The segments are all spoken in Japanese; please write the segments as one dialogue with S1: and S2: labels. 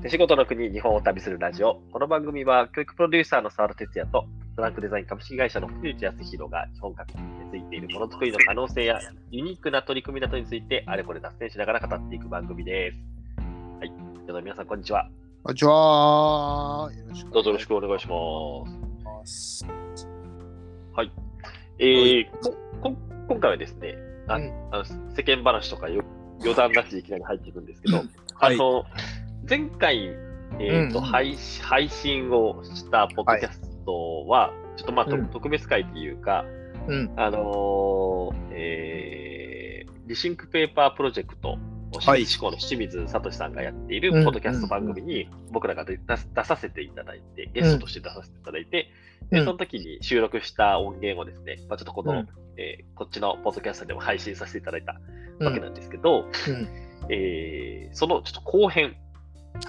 S1: 手仕事の国、日本を旅するラジオ。この番組は、教育プロデューサーの沢田哲也と、トランクデザイン株式会社の藤内康弘が、日本各地についているものづくりの可能性や、ユニークな取り組みなどについて、あれこれ脱線しながら語っていく番組です。はい。では皆さん、こんにちは。
S2: こんにちは。よろしく
S1: どうぞよろしくお願いします。
S2: ます。
S1: えーここ今回はですね、あ
S2: うん
S1: あの世間話とかよ余談なしでいきなり入っていくんですけど、
S2: はい。
S1: あの前回、えーと
S2: うんうん。
S1: 配信配信をしたポッドキャストは、ちょっとまあ、と
S2: うん。
S1: 特別回というか、
S2: うん。
S1: あのーえー Rethink Paper Project を
S2: はい。
S1: 志向の清水聡さんがやっている
S2: うん
S1: ポッドキャスト番組に僕らが出させていただいて、ゲストとして出させていただいて、で
S2: うん。
S1: その時に収録した音源をですね、まあ、ちょっとこの、
S2: うん。
S1: えーこっちのポッドキャストでも配信させていただいたわけ
S2: うん
S1: なんですけど、
S2: うん。
S1: えーそのちょっと後編、まあ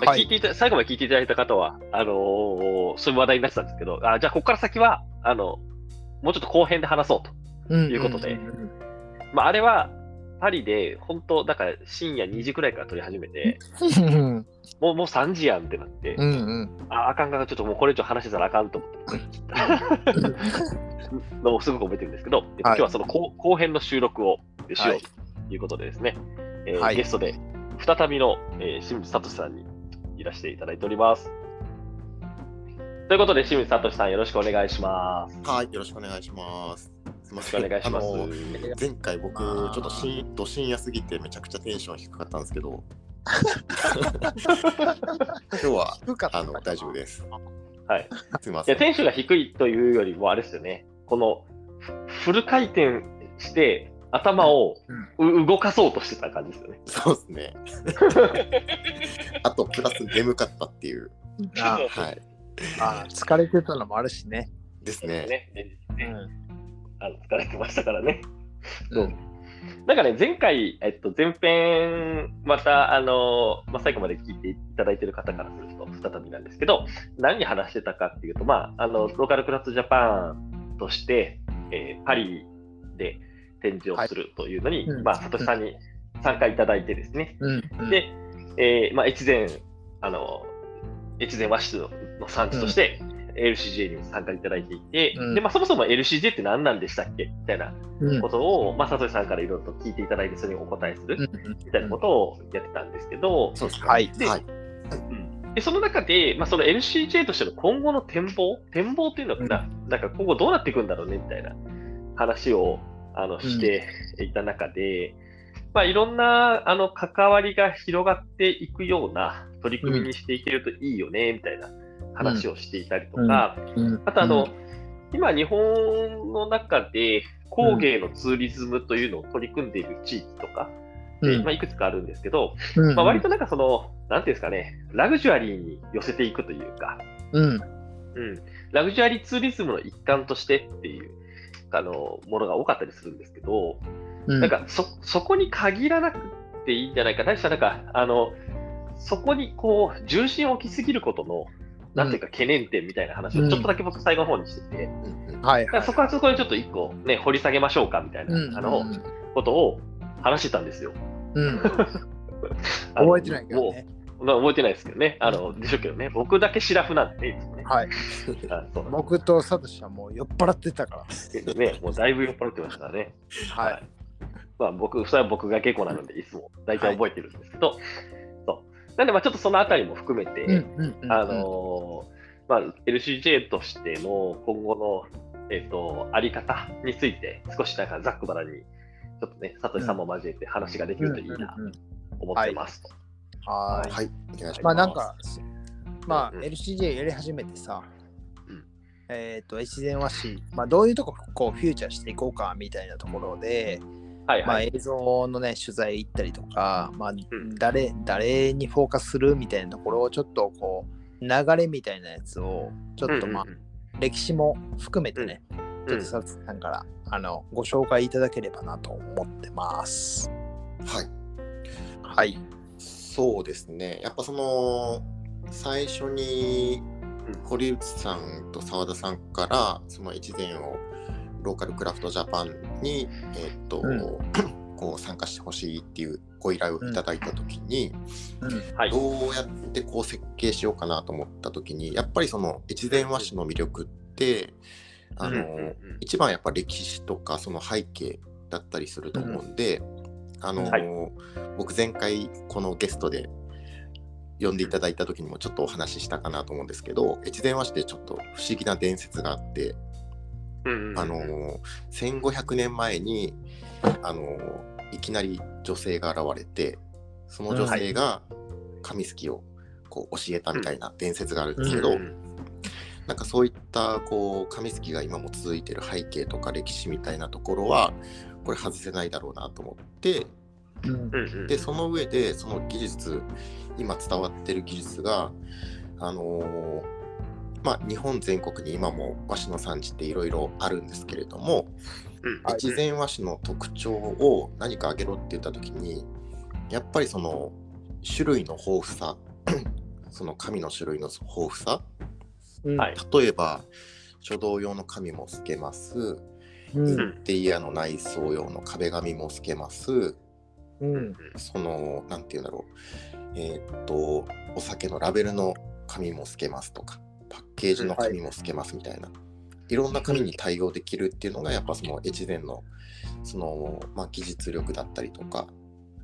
S2: はい
S1: 聞いていた最後まで聞いていただいた方は、あのーそういう話題になってたんですけど、あじゃあここから先は、あの、もうちょっと後編で話そうと。
S2: うん。
S1: いうことで
S2: ん
S1: まあ、あれは、パリで、本当だから深夜2時くらいから撮り始めて、
S2: うん。
S1: もうもう3時やんってなって、
S2: うん。うん。
S1: ああかんかん、ちょっともうこれ以上話してたらあかんと思って、のをすごく覚えてるんですけど、今日はその後後編の収録をしようということでですね、えゲストで再びの、えー清水聡さんにいらしていただいております。ということで、清水聡さんよろしくお願いします。
S3: はい、よろしくお願いします。
S1: よろしくお願いします。
S3: 前回僕、ちょっとしんど深夜すぎてめちゃくちゃテンション低かったんですけど、今日はあの大丈夫です。
S1: はい。いや、
S3: すみません。
S1: テンションが低いというよりも、あれですよね。この、フフル回転して、頭をう動かそうとしてた感じですよね。
S3: そうですね。あと、プラス眠かったっていう。
S2: あ
S3: はい。
S2: あ、疲れてたのもあるしね。
S3: ですね。
S1: ね。
S2: う
S1: ね
S2: ん。
S1: あの疲れてましたからね。そう
S2: うん
S1: なんかね、前回、えっと、前編、また、あの、まあ、最後まで聞いていただいている方からすると、再びなんですけど、何話してたかっていうと、まあ、あの、ローカルクラフトジャパンとして、えーパリで展示をするというのに、
S2: はい。うん。
S1: まあ、サトシさんに参加いただいてですね、
S2: うん。
S1: で、えーまあ、越前、あの、越前和紙の産地として、LCJ に参加いただいていて、
S2: うん。
S1: で、まあ、そもそも LCJ って何なんでしたっけ？みたいな
S2: うん。
S1: ことを、まあ、サトシさんからいろいろと聞いていただいて、それにお答えするみたいなことをやってたんですけど、
S3: そうですね。
S2: はい。
S1: で
S3: はい。
S1: でその中で、まあ、その LCJ としての今後の展望、展望っていうのかな、なんか今後どうなっていくんだろうね？みたいな話をあのしていた中で、まあ、いろんなあの関わりが広がっていくような取り組みにしていけるといいよねみたいな話をしていたりとか、
S2: うん。
S1: あとあの、今、日本の中で工芸のツーリズムというのを取り組んでいる地域とか、で
S2: うん。
S1: まあ、いくつかあるんですけど、
S2: うん、
S1: まあ、割となんかその、なんていうんですかね、ラグジュアリーに寄せていくというか、
S2: うん。
S1: うん、ラグジュアリーツーリズムの一環としてっていうあのものが多かったりするんですけど、
S2: うん。
S1: なんかそそこに限らなくていいんじゃないか、何したらなんかあのそこにこう重心を置きすぎることの、なんていうか懸念点みたいな話をちょっとだけ僕最後の方にしてて、
S2: はい
S1: そこはそこにちょっと一個ね、掘り下げましょうかみたいな、
S2: うん。
S1: あのことを話してたんですよ。
S2: うん。覚えてないけどね。
S1: まあ覚えてないですけどね。あの、でしょうけどね。僕だけシラフなんでね、ね。
S2: はい。
S1: あそう
S2: 僕とサトシはもう酔っ払ってたから。
S1: ね、もうだいぶ酔っ払ってましたからね。
S2: はい。
S1: まあ僕、それは僕が結構なので、いつも大体覚えてるんですけど、そう。なんで、まあちょっとそのあたりも含めて、あ、のーまあ LCJ としての今後の、えっ、と、あり方について、少しなんかざっくばらに、ちょっとね、佐藤さんも交えて話ができるといいな思ってますと。
S2: はい。
S3: はい。お願いします。
S2: まあなんか、まあ
S1: うん
S2: LCJ やり始めてさ、
S1: うん
S2: えっ、と、越前和紙、まあどういうとここうフューチャーしていこうかみたいなところで、まあ
S1: はいはい。
S2: 映像のね、取材行ったりとか、まあ
S1: ん
S2: 誰、誰にフォーカスするみたいなところをちょっとこう、流れみたいなやつを、ちょっとまあ、
S1: うんうん
S2: 歴史も含めてね、ちょっと
S1: うん
S2: サツさんから、あのご紹介いただければなと思ってます。
S3: はい。
S2: はい。
S3: そうですね。やっぱその、最初に
S1: うん。
S3: 堀内さんと澤田さんから、その越前をローカルクラフトジャパンに、えーっと
S2: うん。
S3: こう参加してほしいっていうご依頼をいただいた時に、
S2: うん。
S1: はい。
S3: どうやってこう設計しようかなと思った時にやっぱりその越前和紙の魅力ってあの、
S1: うん。うん。うん。
S3: 一番やっぱ歴史とかその背景だったりすると思うんで、あの、
S1: はい。
S3: 僕前回このゲストで呼んでいただいた時にもちょっとお話ししたかなと思うんですけど越前和紙ってちょっと不思議な伝説があって、
S1: うんうん。うん
S3: あの1500年前にあのいきなり女性が現れてその女性が紙すきをこう教えたみたいな伝説があるんですけど、
S1: うんうん
S3: なんかそういったこう紙すきが今も続いてる背景とか歴史みたいなところはこれ外せないだろうなと思って
S2: うん。
S3: でその上でその技術今伝わってる技術があのーまあ日本全国に今も和紙の産地っていろいろあるんですけれども
S1: うん
S2: はい
S3: 越前和紙の特徴を何か挙げろって言った時にやっぱりその種類の豊富さ その紙の種類の豊富さ。
S2: うん。
S1: はい。
S3: 例えば書道用の紙も透けます
S2: うん。
S3: インテリアの内装用の壁紙も透けます。
S2: うん。
S3: そのなんて言うんだろう。えーっとお酒のラベルの紙も透けますとかパッケージの紙も透けますみたいな、い、ろんな紙に対応できるっていうのがやっぱその越前のその、まあ、技術力だったりとか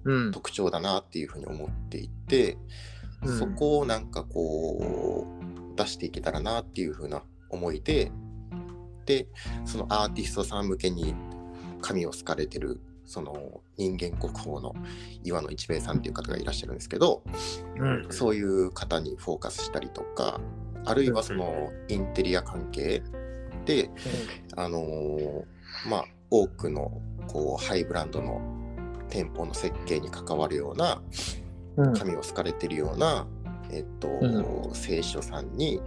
S2: うん。
S3: 特徴だなっていうふうに思っていて、
S2: うん。
S3: そこをなんかこう出していけたらなっていうふうな思いででそのアーティストさん向けに紙を好かれてるその人間国宝の岩野一兵衛さんっていう方がいらっしゃるんですけど
S2: うん。
S3: そういう方にフォーカスしたりとかあるいはそのインテリア関係であのーまあ多くのこうハイブランドの店舗の設計に関わるような
S2: うん。
S3: 紙を好かれてるような、えっと
S2: う
S3: 聖書さんに、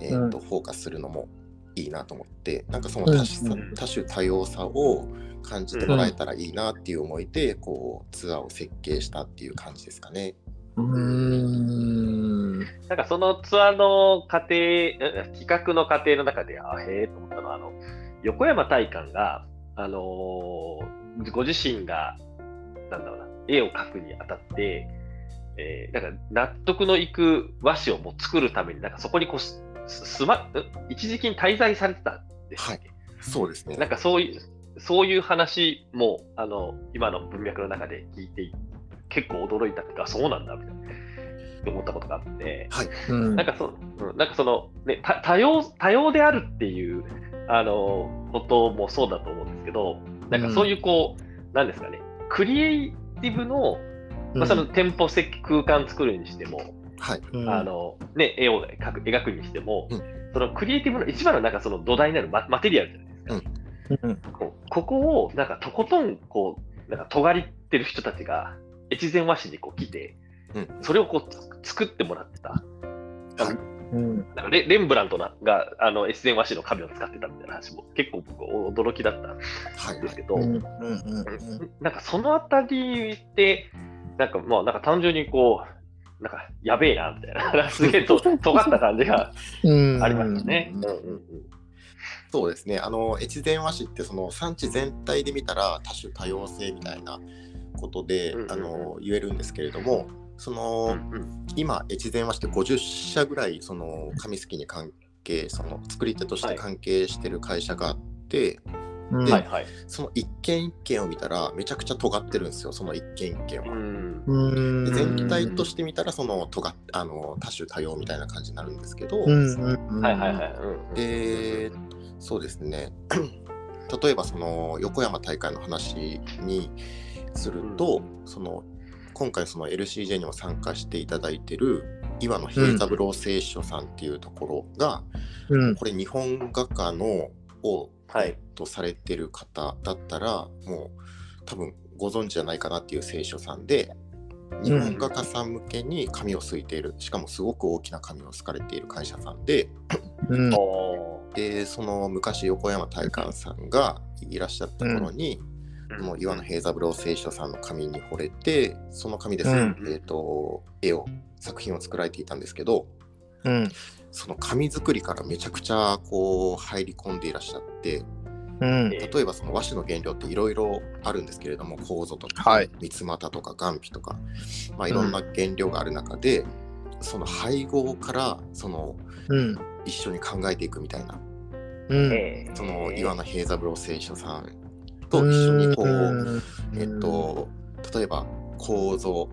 S3: えっと
S2: うん。
S3: フォーカスするのもいいなと思ってなんかその多種,、
S2: うん。
S3: 多種多様さを感じてもらえたらいいなっていう思いで、こうツアーを設計したっていう感じですかね。
S2: うん。
S1: なんかそのツアーの過程、え企画の過程の中で、あへえと思ったのは、あの横山大観が、あのーご自身が、なんだろうな、絵を描くにあたって、えーなんか納得のいく和紙をもう作るために、なんかそこにこうす、ま、ん一時期に滞在されてたんですっけ、
S3: そうですね。
S1: なんかそういう、そういう話も、あの、今の文脈の中で聞いて、結構驚いたっていうか、そうなんだ、みたいな、思ったことがあって、
S3: はい。
S2: うん。
S1: なんかそ,、うん、なんかその、ね、た多様、多様であるっていう、あの、こともそうだと思うんですけど、なんかそういうこう、なんですかね、クリエイティブの、まあ、その店舗設計空間作るにしても、
S3: はい。
S2: うん
S1: あの、ね、絵を描く描くにしても、
S3: うん
S1: そのクリエイティブの一番のなんかその土台になるママテリアルじゃないですか。
S2: うん
S1: こうここをなんかとことんこうなんか尖りってる人たちが越前和紙にこう来て、
S3: うん
S1: それをこうつ作ってもらってた。
S3: はい
S2: うん
S1: なんかレレンブラントながあの越前和紙の紙を使ってたみたいな話も結構僕驚きだったん
S3: はい。
S1: ですけど、
S2: うんうんうん
S1: なんかそのあたりって、なんかまあなんか単純にこう、なんかやべえなみたいな、すげえと尖った感じが
S2: うん。
S1: ありましたね。
S2: うん
S1: うんうん。うん
S3: そうですね。あの、越前和紙ってその産地全体で見たら多種多様性みたいなことで、
S1: うんうんうん。
S3: あの言えるんですけれども、その、
S1: うんうん。
S3: 今、越前和紙って50社ぐらいその紙すきに関係、その作り手として関係してる会社があって、
S2: うん。
S3: で
S1: はいはい。
S3: その一件一件を見たらめちゃくちゃ尖ってるんですよ、その一件一件は。
S1: うん。
S2: うん。
S3: で全体として見たらその尖っあの多種多様みたいな感じになるんですけど、でそうですね。例えばその横山大会の話にすると、その今回その LCJ にも参加していただいてる岩野平三郎聖書さんっていうところが、
S2: うん。
S3: これ日本画家のを、
S1: はい。
S3: えっとされてる方だったらもう多分ご存知じゃないかなっていう聖書さんで日本画家さん向けに紙をすいているしかもすごく大きな紙をすかれている会社さんで
S2: うん。
S1: お
S3: でその昔横山大観さんがいらっしゃった頃に、
S1: ー
S3: この岩野平三郎聖書さんの紙に惚れてその紙です、
S2: うん。
S3: えー、と絵を作品を作られていたんですけど
S2: うん。
S3: その紙作りからめちゃくちゃこう入り込んでいらっしゃって
S2: うん。
S1: え
S3: 例えばその和紙の原料っていろいろあるんですけれども構造とか、
S2: はい。
S3: 三つ股とか岩皮とか、まあ、いろんな原料がある中で、その配合からその
S2: うん。
S3: 一緒に考えていくみたいな
S2: うん。
S1: え
S3: その岩野平三郎聖書さんと一緒にこう、
S2: うん。
S3: えっ、と例えば構造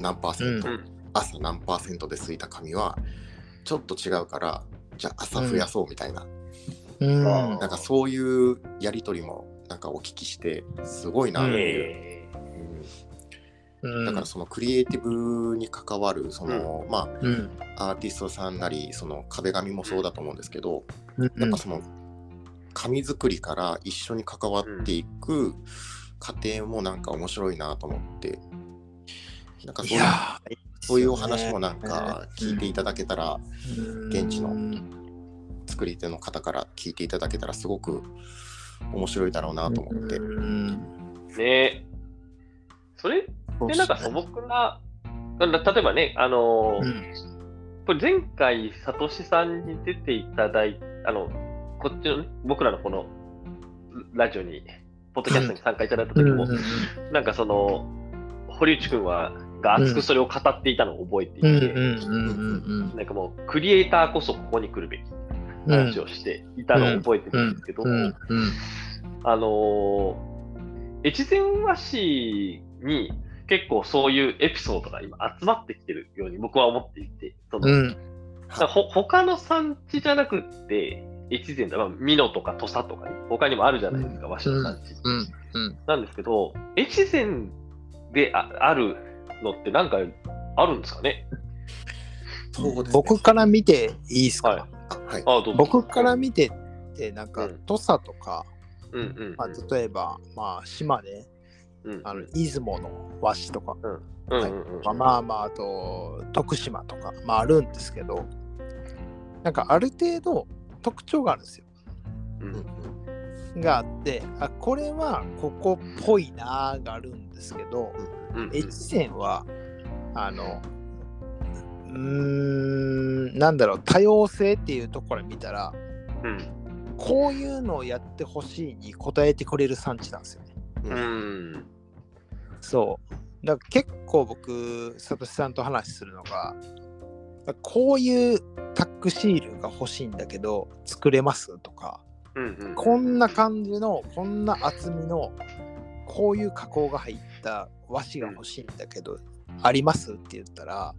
S3: 何パーセント、
S1: うん。
S3: 朝何パーセントでついた紙はちょっと違うからじゃあ朝増やそうみたいな、
S2: うん。
S1: あ
S3: なんかそういうやり取りもなんかお聞きしてすごいなっていう、
S1: え
S3: うん。だからそのクリエイティブに関わるその、ま
S2: うん。
S3: あアーティストさんなりその壁紙もそうだと思うんですけど、
S2: うん。
S3: やっぱその紙作りから一緒に関わっていく過程もなんか面白いなと思ってなんかそういうそういうお話もなんか聞いていただけたら、現地の。
S2: うん
S3: 作り手の方から聞いていただけたらすごく面白いだろうなと思って。
S2: うん。
S1: ね。え。それでなんか素朴な、な例えばね、あのー
S2: うん。
S1: これ前回、サトシさんに出ていただいあの、こっちのね、僕らのこのラジオに、ポッドキャストに参加いただいた時も、なんかその、堀内くんは、が熱くそれを語っていたのを覚えていて、なんかもう、クリエイターこそここに来るべき。
S2: うん
S1: 話をしていたのを覚えてるんですけど、あのー越前和紙に結構そういうエピソードが今集まってきてるように僕は思っていて、その
S2: うん。
S1: ほ他の産地じゃなくって、越前だ、まあ、美濃とか土佐とか、ね、他にもあるじゃないですか、和紙の産地。なんですけど、越前でああるのってなんかあるんですかね？
S2: 僕から見ていいですか、
S1: はい。
S3: あはい。
S1: あどうぞ。
S2: 僕から見てってなんか
S1: うん。
S2: 土佐とか、
S1: うん。
S2: まあ、例えば、まあ、島根
S1: うん
S2: あの出雲の和紙とか、まあまあまああと徳島とか、まあ、あるんですけどなんかある程度特徴があるんですよ。
S1: う
S3: うん。
S2: があってあこれはここっぽいなーがあるんですけど
S1: うんうん。
S2: 越前はあのうーんなんだろう多様性っていうところを見たら
S1: うん
S2: こういうのをやってほしいに応えてくれる産地なんですよね。
S1: う
S3: うん
S1: ん
S2: そう。だから結構僕、サトシさんと話するのが、こういうタックシールが欲しいんだけど、作れますとか、
S1: うんうん
S2: こんな感じの、こんな厚みの、こういう加工が入った和紙が欲しいんだけど、ありますって言ったら、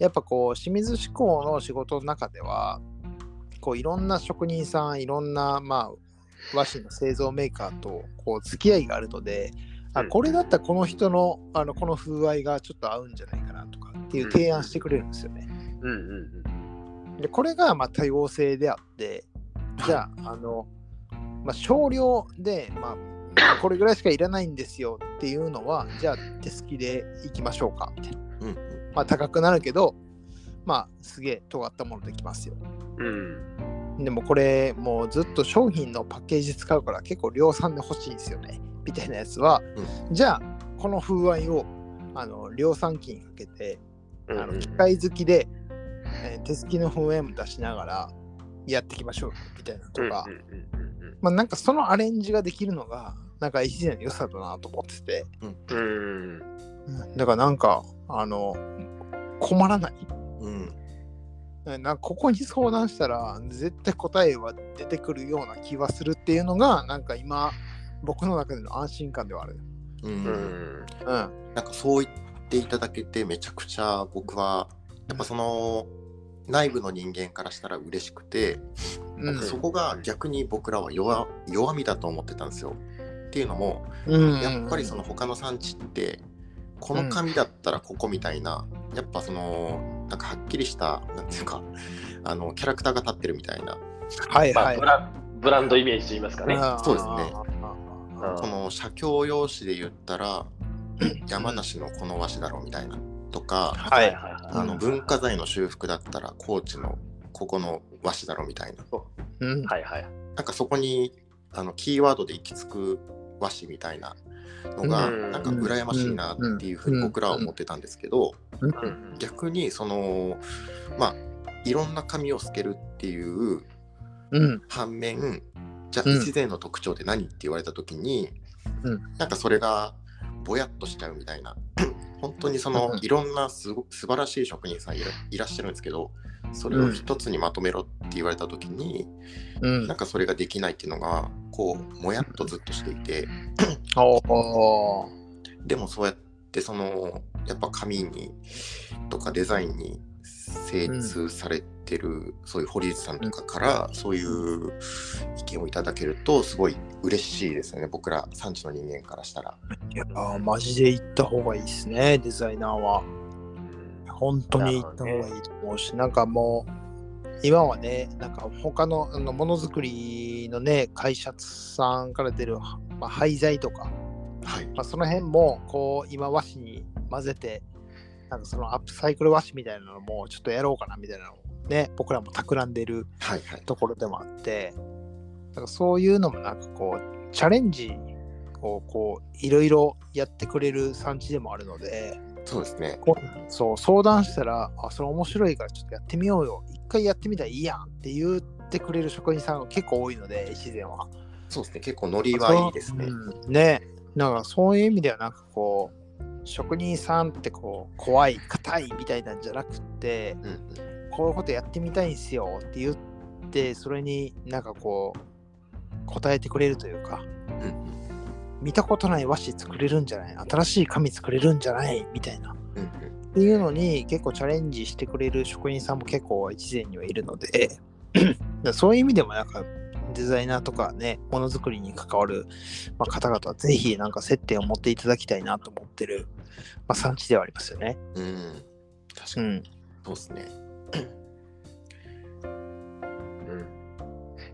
S2: やっぱこう、清水志向の仕事の中では、こういろんな職人さん、いろんな、まあ、和紙の製造メーカーとこう付き合いがあるので、あ
S1: うん
S2: これだったらこの人のあのこの風合いがちょっと合うんじゃないかなとかっていう提案してくれるんですよね。
S1: うんうん
S2: でこれがまあ多様性であってじゃああの、まあ、少量で、まあ、これぐらいしかいらないんですよっていうのはじゃあ手すきでいきましょうかみたいな。
S3: うん
S2: まあ高くなるけどまあすげえ尖ったものできますよ。
S1: うん。
S2: でもこれもうずっと商品のパッケージ使うから結構量産で欲しいんですよね。みたいなやつは、じゃあこの風合いをあの量産機にかけて
S1: うん
S2: あの機械好きで、えー手すきの風合いも出しながらやっていきましょうみたいなとか、
S1: うんうんうんうん
S2: まあなんかそのアレンジができるのがなんか一年の良さだなと思ってて、
S1: うん。
S2: うん。だからなんかあの困らない。
S3: うん。
S2: なんかここに相談したら絶対答えは出てくるような気はするっていうのがなんか今僕の中での安心感ではある。
S3: うん。
S1: うん。
S2: うん。
S3: なんかそう言っていただけてめちゃくちゃ僕はやっぱその内部の人間からしたら嬉しくて、
S2: うん。
S3: そこが逆に僕らは弱弱みだと思ってたんですよ。っていうのも
S2: うん。
S3: やっぱりその他の産地ってこの紙だったらここみたいな、やっぱそのなんかはっきりしたなんていうかあのキャラクターが立ってるみたいな。
S1: まあ
S2: はい。はい。
S1: ブラブランドイメージといいますかね。
S3: そうですね。
S1: うん
S3: この写経用紙で言ったら山梨のこの和紙だろうみたいな。とか
S2: はい。
S1: は
S3: あの文化財の修復だったら高知のここの和紙だろうみたいな。
S2: う。ん。
S1: いはいはい。
S3: なんかそこにあのキーワードで行き着く和紙みたいなのが
S1: うん
S3: なんか羨ましいなっていうふうに僕らは思ってたんですけど
S1: うん
S3: 逆にそのまあいろんな紙を透けるっていう
S2: うん。
S3: 反面じゃあ
S2: うん。
S3: 一税の特徴って何って言われた時に、
S2: うん。
S3: なんかそれがぼやっとしちゃうみたいな本当にその
S2: うん
S3: いろんなすご素晴らしい職人さんいらいらっしゃるんですけどそれを一つにまとめろって言われた時に、
S2: うん。
S3: なんかそれができないっていうのがこうもやっとずっとしていてでもそうやってそのやっぱ紙にとかデザインに精通されてる、そういう堀内さんとかからそういう意見をいただけるとすごい嬉しいですよね。僕ら産地の人間からしたら。
S2: いやーマジで行った方がいいですねデザイナーは。本当に行った方がいいと思うし、なんかもう今はねなんか他のあのものづくりのね会社さんから出る、まあ、廃材とか、
S3: はい、
S2: まあ、その辺もこう今和紙に混ぜてなんかそのアップサイクル和紙みたいなのもちょっとやろうかなみたいなのをね僕らも企んでる
S3: はいはい
S2: ところでもあってなんかそういうのもなんかこうチャレンジをこういろいろやってくれる産地でもあるので
S3: そうですね。
S2: そう相談したらあそれ面白いからちょっとやってみようよ一回やってみたらいいやんって言ってくれる職人さんが結構多いので自然は。
S3: そうですね。結構ノリはいいですね。
S2: うんねなんかそういう意味ではなんかこう職人さんってこう怖い硬いみたいなんじゃなくって
S3: うんうん
S2: こういうことやってみたいんすよって言ってそれになんかこう答えてくれるというか
S3: うんうん
S2: 見たことない和紙作れるんじゃない？新しい紙作れるんじゃない？みたいなっ
S3: うん
S2: ていうのに結構チャレンジしてくれる職人さんも結構一前にはいるので そういう意味でもなんかデザイナーとかねものづくりに関わる、まあ、方々はぜひなんか接点を持っていただきたいなと思ってる、まあ、産地ではありますよね。
S3: うんうん確かに
S2: うん。
S3: そうですね。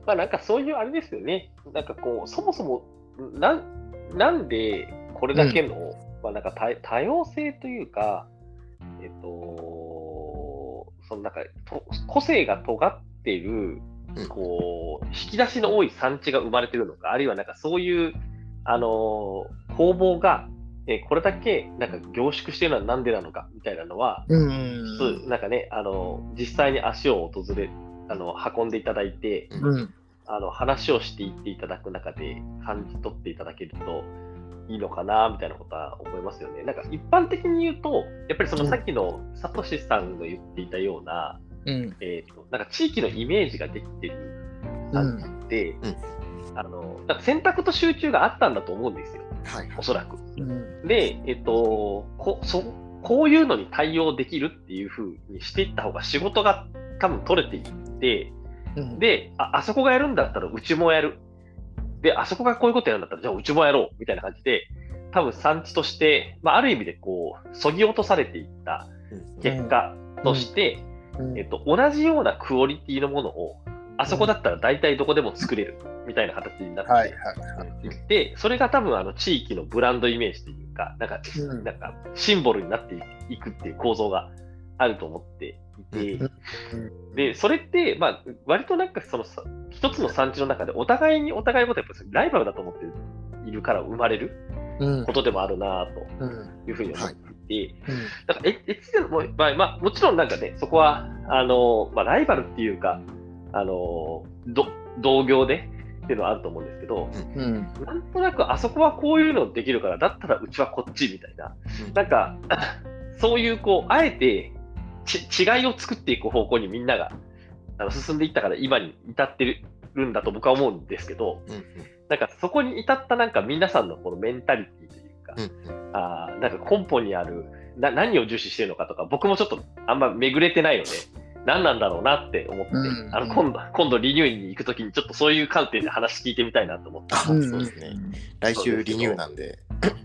S1: まあなんかそういうあれですよね。なんかこう、そもそも、なんなんでこれだけの、まあなんか多多様性というか、えっと、そのなんかと個性が尖っている
S3: うん、
S1: こう、引き出しの多い産地が生まれてるのか、あるいはなんかそういう、あのー工房が、えーこれだけなんか凝縮してるのはなんでなのかみたいなのは、
S2: うん。
S1: なんかね、あの実際に足を訪れ、あの運んでいただいて、
S2: うん。
S1: あの話をしていっていただく中で感じ取っていただけるといいのかなみたいなことは思いますよね。なんか一般的に言うと、やっぱりそのさっきのサトシさんが言っていたような、
S2: うん。
S1: えー、となんか地域のイメージができてる
S2: うん。
S1: 産地って、
S3: うん
S1: あのなんか選択と集中があったんだと思うんですよ、
S3: はいはい
S1: お。そらく。
S2: うん。
S1: で、えっ、とこそ、こういうのに対応できるっていう風にしていった方が仕事が多分取れていって、
S2: うん、
S1: で、ああそこがやるんだったらうちもやる。で、あそこがこういうことやるんだったら、じゃあうちもやろう。みたいな感じで、多分産地として、まあ、ある意味でこう、そぎ落とされていった
S3: うん
S1: 結果として、
S2: うん
S1: えっと、同じようなクオリティのものを、あそこだったら大体どこでも作れる。みたいな形になって。で、それが多分あの地域のブランドイメージというか、なんか、
S2: うん
S1: なんかシンボルになっていくっていう構造があると思っていて、
S2: うん。
S1: で、それって、まあ、割となんかそのさ、一つの産地の中でお互いにお互いのことやっぱりライバルだと思っているから生まれる
S2: うん。
S1: ことでもあるな
S2: うん。
S1: というふうに思ってだから、え、え、もうまあ、まあ、もちろんなんかね、そこは、あの、まあ、ライバルっていうか、あの、ど同業でっていうのはあると思うんですけど、
S2: うん。
S1: なんとなくあそこはこういうのできるから、だったらうちはこっちみたいな、
S3: うん。
S1: なんか、そういうこう、あえてち違いを作っていく方向にみんながあの進んでいったから今に至ってるんだと僕は思うんですけど、
S3: うんうん。
S1: なんかそこに至ったなんか皆さんのこのメンタリティというか、
S3: うん
S1: あーなんか根本にあるな何を重視してるのかとか、僕もちょっとあんま巡れてないので、何なんだろうなって思って、
S2: うん
S1: あの今度今度リニューに行くときにちょっとそういう観点で話聞いてみたいなと思って。
S3: あそう
S2: うん
S3: ですね。来週リニューなんで。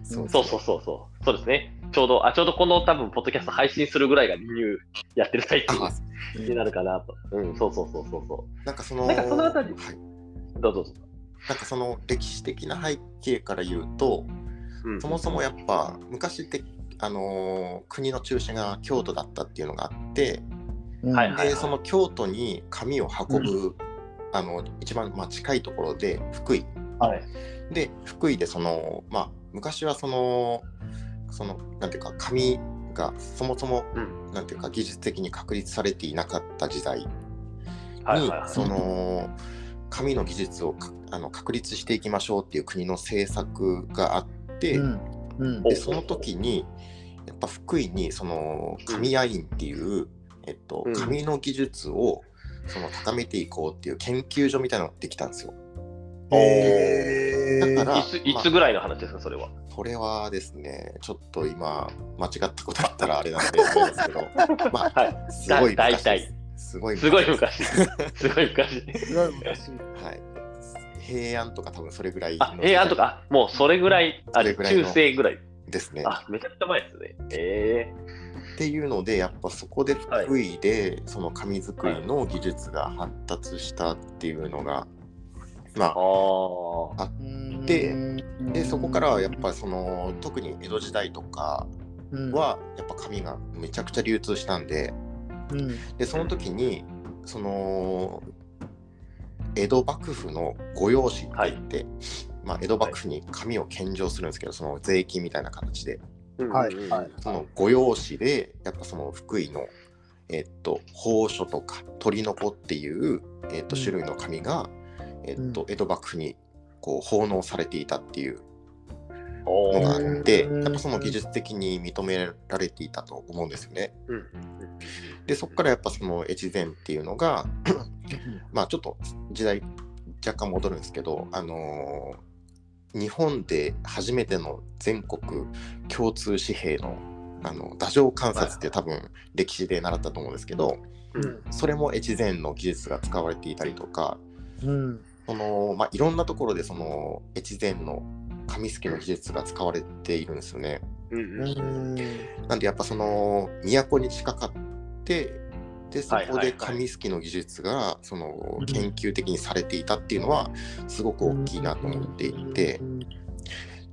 S3: そう
S1: そうそうそうそう。そうですね。ちょうど、あ、ちょうどこの多分、ポッドキャスト配信するぐらいがリニューやってる最中
S3: あ
S1: になるかなと。うん、そうそうそうそうそ
S3: なんかその、
S1: なんかそのあたり
S3: はい、
S1: う。どうぞどうぞ。
S3: なんかその歴史的な背景から言うと、
S1: うん、
S3: そもそもやっぱ昔って、あのー国の中心が京都だったっていうのがあって、でその京都に紙を運ぶ、あの一番まあ近いところで福井
S1: はい。
S3: で福井でそのまあ昔はそのそのなんていうか紙がそもそも
S1: うん。
S3: なんていうか技術的に確立されていなかった時代に。その紙の技術をかあの確立していきましょうっていう国の政策があって、でその時にやっぱ福井にその紙屋院っていう、えっと
S1: うん、
S3: 紙の技術をその高めていこうっていう研究所みたいなのができたんですよ。
S2: へー
S3: だから
S1: いついつぐらいの話ですか、それは？
S3: これはですね、ちょっと今、間違ったこと言ったらあれなんで、あれですけど、まあ、
S1: はい。
S3: すごい
S1: だ
S3: 昔です。すごい
S1: すごい
S3: です
S1: 昔。すごい昔。
S2: すごい昔
S3: はい。平安とか多分それぐらい
S1: あ、平安とか、もうそれぐらい、あれ、
S3: それぐらいの
S1: 中世ぐらい。
S3: ですね。
S1: あ、めちゃくちゃ前ですね。え
S3: っていうので、やっぱそこで福井で、その紙作りの技術が発達したっていうのが、ま
S1: ー、あ
S3: あ、
S1: あ。
S3: ででそこからはやっぱその特に江戸時代とかはやっぱ紙がめちゃくちゃ流通したんで
S2: うん。
S3: でその時にその江戸幕府の御用紙って言って、まあ、江戸幕府に紙を献上するんですけどその税金みたいな形で
S2: はい
S1: うん
S2: はい
S3: その御用紙でやっぱその福井のえっと宝書とか鳥の子っていう、えっと、
S2: うん。
S3: 種類の紙が、えっと江戸幕府にこう奉納されていたっていう
S1: お
S3: のがあ
S1: ー
S3: って、
S2: うん
S3: やっぱその技術的に認められていたと思うんですよね。
S1: うん。うん
S3: で、そこからやっぱその越前っていうのが、まあちょっと時代若干戻るんですけど、あのー日本で初めての全国共通紙幣のあの太政観察って多分歴史で習ったと思うんですけど、
S1: うん。
S3: それも越前の技術が使われていたりとか、
S2: うん。
S3: そのまあ、いろんなところでその越前の紙すきの技術が使われているんですよね。
S1: うんうん。
S3: なんでやっぱその都に近かってでそこで紙すきの技術がその研究的にされていたっていうのはすごく大きいなと思っていて。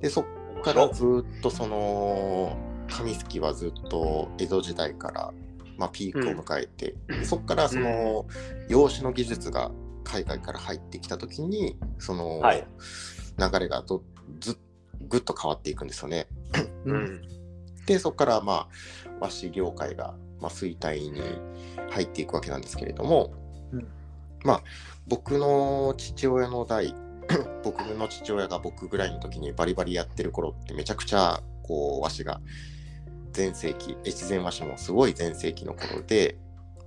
S3: でそこからずっとその紙すきはずっと江戸時代から、まあ、ピークを迎えて、でそこからその洋紙の技術が海外から入ってきた時にその
S1: はい。
S3: 流れがどずぐっと変わっていくんですよね。
S1: う
S2: うん。ん
S3: でそこからまあ和紙業界が、まあ、衰退に入っていくわけなんですけれども、
S2: うん。
S3: まあ僕の父親の代 僕の父親が僕ぐらいの時にバリバリやってる頃ってめちゃくちゃこう和紙が全盛期越前和紙もすごい全盛期の頃で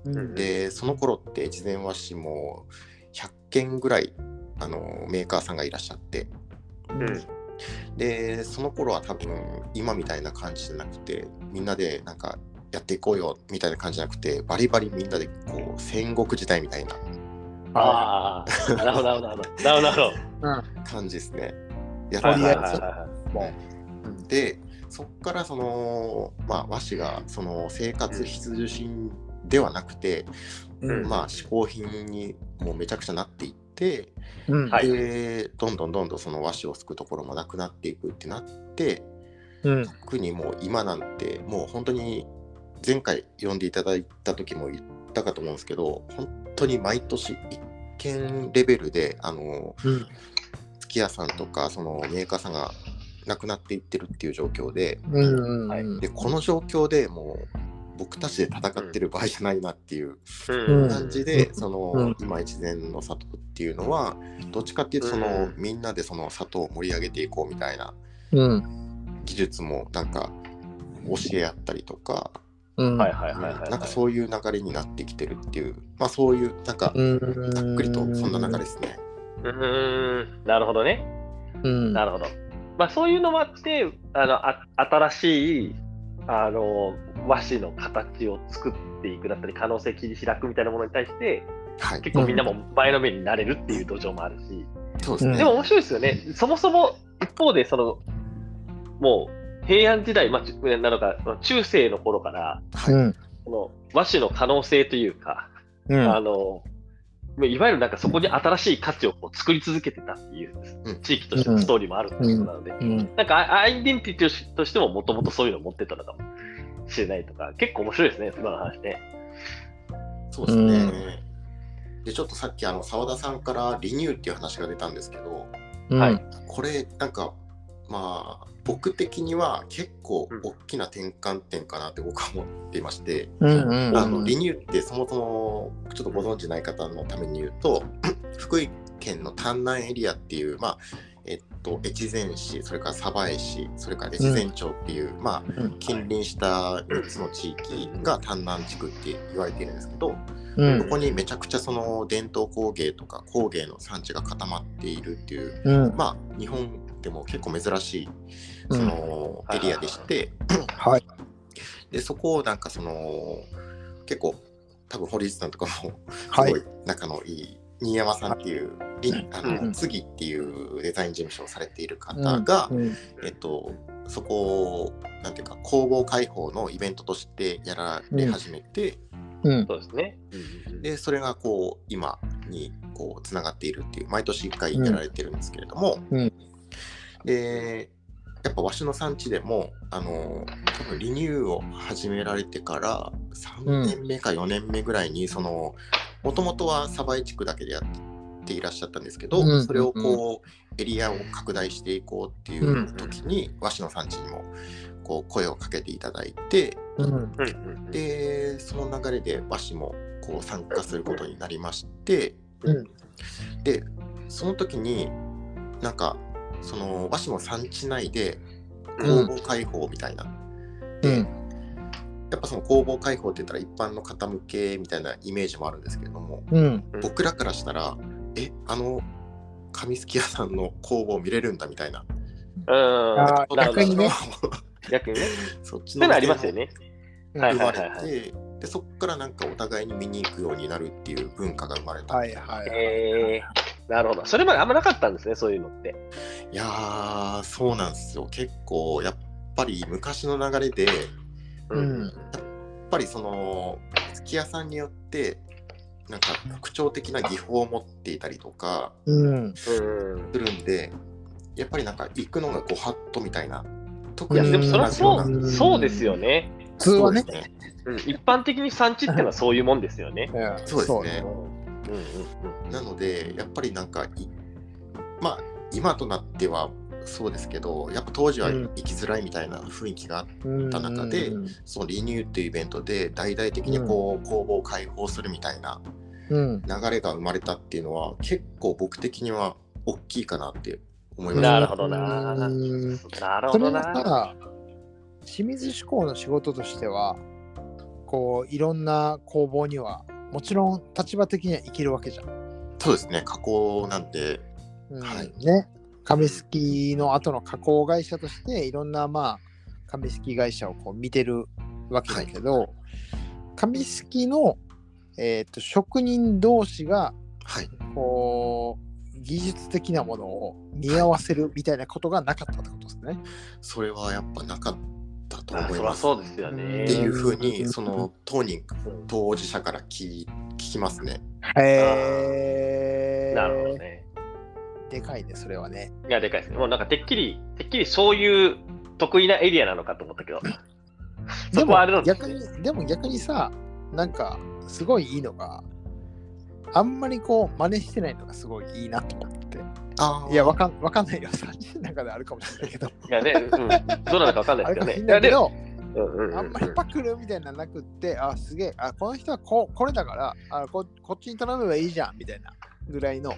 S2: うん。
S3: でその頃って越前和紙も100件ぐらいあのメーカーさんがいらっしゃって。
S1: うん。
S3: でその頃は多分今みたいな感じじゃなくてみんなでなんかやっていこうよみたいな感じじゃなくてバリバリみんなでこう戦国時代みたいな。
S1: ああ、なるほど、なるほど、なるほど。なるほど。
S2: うん。
S3: 感じですね。やっ
S2: とりあえず
S1: はいはい。は
S2: も
S3: でそっからその、まあ、和紙がその生活必需品ではなくて、
S2: う
S1: うん。
S3: まあ嗜好品にもうめちゃくちゃなっていって、
S2: うん。
S1: はい。
S3: でどんどんどんどんその和紙をすくところもなくなっていくってなって
S2: うん。
S3: 特にもう今なんてもう本当に前回読んでいただいた時も言ったかと思うんですけど本当に毎年一件レベルであの
S2: うん。
S3: 月屋さんとかそのメーカーさんがなくなっていってるっていう状況で
S2: うん
S1: はい。
S3: でこの状況でもう僕たちで戦ってる場合じゃないなっていう感じで、
S2: うん。
S3: その、
S2: うん。
S3: 今越前の里っていうのはどっちかっていうとその、
S1: うん。
S3: みんなでその里を盛り上げていこうみたいな
S2: うん。
S3: 技術もなんか教え合ったりとか、
S2: うん
S1: はいはいはいはい。
S3: なんかそういう流れになってきてるっていうまあそういうなんか
S2: うん
S3: ざっくりとそんな流れですね。
S1: うーん、なるほどね。
S2: うん
S1: なるほど。まあ、そういうのもあって、あのあ新しいあの和紙の形を作っていくだったり、可能性切り開くみたいなものに対して、
S3: はい、
S1: 結構みんなも前のめりになれるっていう土壌もあるし、
S3: そうですね。
S1: でも面白いですよね。そもそも一方で、そのもう平安時代、まあ、ちなのか、中世の頃から、
S3: はい、
S2: うん。
S1: この和紙の可能性というか、
S2: うん。
S1: あのいわゆるなんかそこに新しい価値をこう作り続けてたっていう
S3: うん。
S1: 地域としてのストーリーもあるっていうことなので、
S2: うん。
S1: なんかアアイデンティティとしてももともとそういうのを持ってたのかもしれないとか、結構面白いですね、今の話ね。
S3: そうですね。でちょっとさっきあの澤田さんからリニューっていう話が出たんですけど、
S2: うん。
S1: はい。
S3: これなんかまあ僕的には結構
S1: うん。
S3: 大きな転換点かなって僕は思っていまして、
S2: うんうん
S3: あのリニューってそもそもちょっとご存知ない方のために言うと 福井県の丹南エリアっていう、まあ、えっと、越前市、それから鯖江市、それから越前町っていう、まあ、
S2: うん。
S3: 近隣した3つの地域が丹南地区って言われているんですけど、
S2: うん。
S3: ここにめちゃくちゃその伝統工芸とか工芸の産地が固まっているっていう、
S2: うん。
S3: まあ、日本でも結構珍しい
S2: うん。
S3: そのエリアでして、
S2: はい。
S3: でそこをなんかその結構多分堀内さんとかもす
S2: はい。
S3: ごい仲のいい新山さんっていう、りあの
S2: うん
S3: 次っていうデザイン事務所をされている方が、
S2: うん。
S3: えっと、そこをなんていうか工房開放のイベントとしてやられ始めて、
S2: うん。
S1: そうですね。
S3: でそれがこう今にこうつながっているっていう毎年1回やられてるんですけれども、
S2: うん
S3: でやっぱ和紙の産地でもあの多分リニューを始められてから3年目か4年目ぐらいにそのもともとは鯖江地区だけでやっていらっしゃったんですけど、
S2: うん
S3: それをこうエリアを拡大していこうっていう時に、和紙の産地にもこう声をかけていただいて
S2: うん。
S3: でその流れで和紙もこう参加することになりまして、
S2: うん。
S3: でその時になんかその和紙の産地内で工房開放みたいな、で
S2: うん。
S3: やっぱその工房開放って言ったら一般の方向けみたいなイメージもあるんですけれども
S2: うん。
S1: うん
S3: 僕らからしたらえあの紙すき屋さんの工房見れるんだみたいな。
S1: うん。
S2: 逆にね。
S1: 逆にね。
S3: そっち
S1: そういうのありますよね。はい
S3: 生まれて、
S1: はいはい
S3: でそこからなんかお互いに見に行くようになるっていう文化が生まれた。
S2: はいはい
S1: えー、なるほど。それまであんまなかったんですね、そういうのって。
S3: いやーそうなんですよ。結構やっぱり昔の流れでやっ
S2: うん。
S3: ぱりそのすき家さんによってなんか特徴的な技法を持っていたりとか
S2: うん。
S1: うん。
S3: するんでやっぱりなんか行くのがご法度みたいな特
S1: いや、
S3: に
S1: でもそれはそう、
S2: ん
S1: そうですよね。
S2: 普通はね。
S3: そう
S1: ん、一般的に産地っていうのはそういうもんですよね。
S3: そうですねなのでやっぱりなんかいまあ今となってはそうですけどやっぱ当時は
S2: うん
S3: 行きづらいみたいな雰囲気があった中で
S2: うん
S3: そのリニューっていうイベントで大々的にこう工房を開放するみたいな
S2: うん。
S3: 流れが生まれたっていうのは結構僕的には大きいかなって思いました。
S1: なるほどな。
S2: うん。
S1: なるほ
S2: それは
S1: どな。
S2: さ清水志向の仕事としてはこういろんな工房にはもちろん立場的には生きるわけじゃん。
S3: そうですね。加工なんて
S2: うん。
S3: はい。
S2: ね。紙すきの後の加工会社としていろんなまあ紙すき会社をこう見てるわけだけど、紙すきの、えー、と職人同士が
S3: はい。
S2: こう技術的なものを見合わせるみたいなことがなかったってことですね。
S3: それはやっぱなかったと
S1: あ
S3: 思います。
S1: そりゃそうですよね。
S3: っていうふうに
S2: うん
S3: その当人
S1: うん
S3: 当事者から聞聞きますね。
S2: へえ。
S1: なるほどね。
S2: でかいね、それはね。
S1: いや、でかいですね。もうなんかてっきり、てっきりそういう得意なエリアなのかと思ったけど。
S2: でも
S1: はあれなんです
S2: 逆に、でも逆にさ、なんかすごいいいのが、あんまりこう真似してないのがすごいいいなと思って。
S3: あ
S2: いや、わかんわかんないよ。3人の中であるかもしれないけど。
S1: いやね、うん、どうなのかわかんない
S2: あ
S1: ですけどね。
S2: るかもあんまりパクるみたいなのなくって、あ、すげえ、あ、この人はここれだからあこ、こっちに頼めばいいじゃんみたいなぐらいの、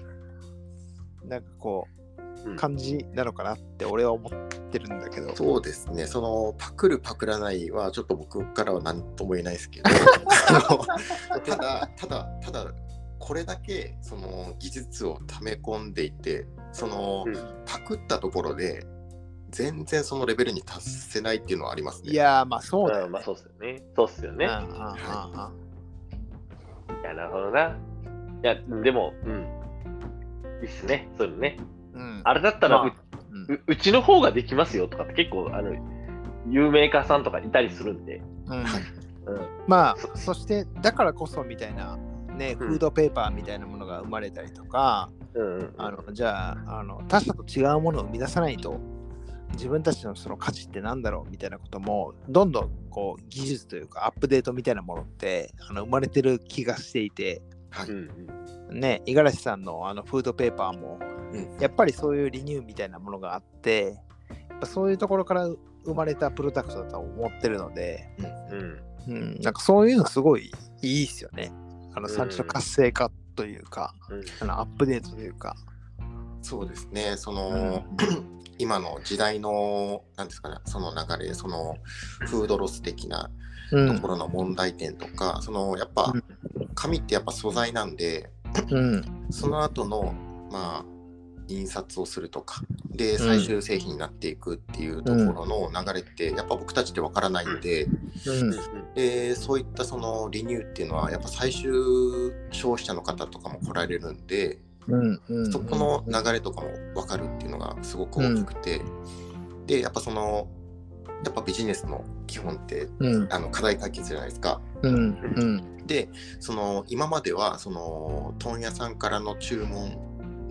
S2: なんかこ
S1: うん
S2: う、感じなのかなって俺は思ってるんだけど。
S3: そうですね、そのパクるパクらないはちょっと僕からは何とも言えないですけど、ただ、ただ、ただ、これだけその技術を溜め込んでいて、その
S1: うん
S3: パクったところで全然そのレベルに達せないっていうのはありますね。
S2: いやー、まあそうだよ、ね。
S1: うんまあそうっすよね。そうっすよね。
S2: うんうんうんうん
S1: いや、なるほどな。いや、でも、うん。いいっすね。そういうのね。
S2: うん
S1: あれだったら、
S2: まあ
S1: う
S2: うん
S1: ううちの方ができますよとかって結構、あの、有名家さんとかいたりするんで。
S2: うん
S3: はい
S1: うん。
S2: まあそしてだからこそみたいなね
S1: うん
S2: フードペーパーみたいなものが生まれたりとか、
S1: うんうん。
S2: あのじゃああの他者と違うものを生み出さないと自分たちのその価値ってなんだろうみたいなこともどんどんこう技術というかアップデートみたいなものってあの生まれてる気がしていて
S3: はい
S1: うんうん。
S2: ね五十嵐さんのあのフードペーパーも
S3: うん
S2: やっぱりそういうリニューみたいなものがあってやっぱそういうところから生まれたプロダクトだと思ってるので、
S1: うん。
S2: うん、なんかそういうのすごいいいっすよね。あの
S1: うん。
S2: 産地の活性化っというか、
S1: うん。
S2: あのアップデートというか。
S3: そうですね、その、今の時代の、なんですかね、その流れ、そのフードロス的な
S2: うん。
S3: ところの問題点とか、そのやっぱ
S2: うん。
S3: 紙ってやっぱ素材なんで、
S2: うん。
S3: その後のまあ印刷をするとか。で最終製品になっていくっていうところの流れってやっぱ僕たちってわからないんで,、
S2: うん。
S3: でそういったそのリニューっていうのはやっぱ最終消費者の方とかも来られるんで、そこの流れとかも分かるっていうのがすごく大きくて、でやっぱそのやっぱビジネスの基本って
S2: うん。
S3: あの課題解決じゃないですか。でその今まではその問屋さんからの注文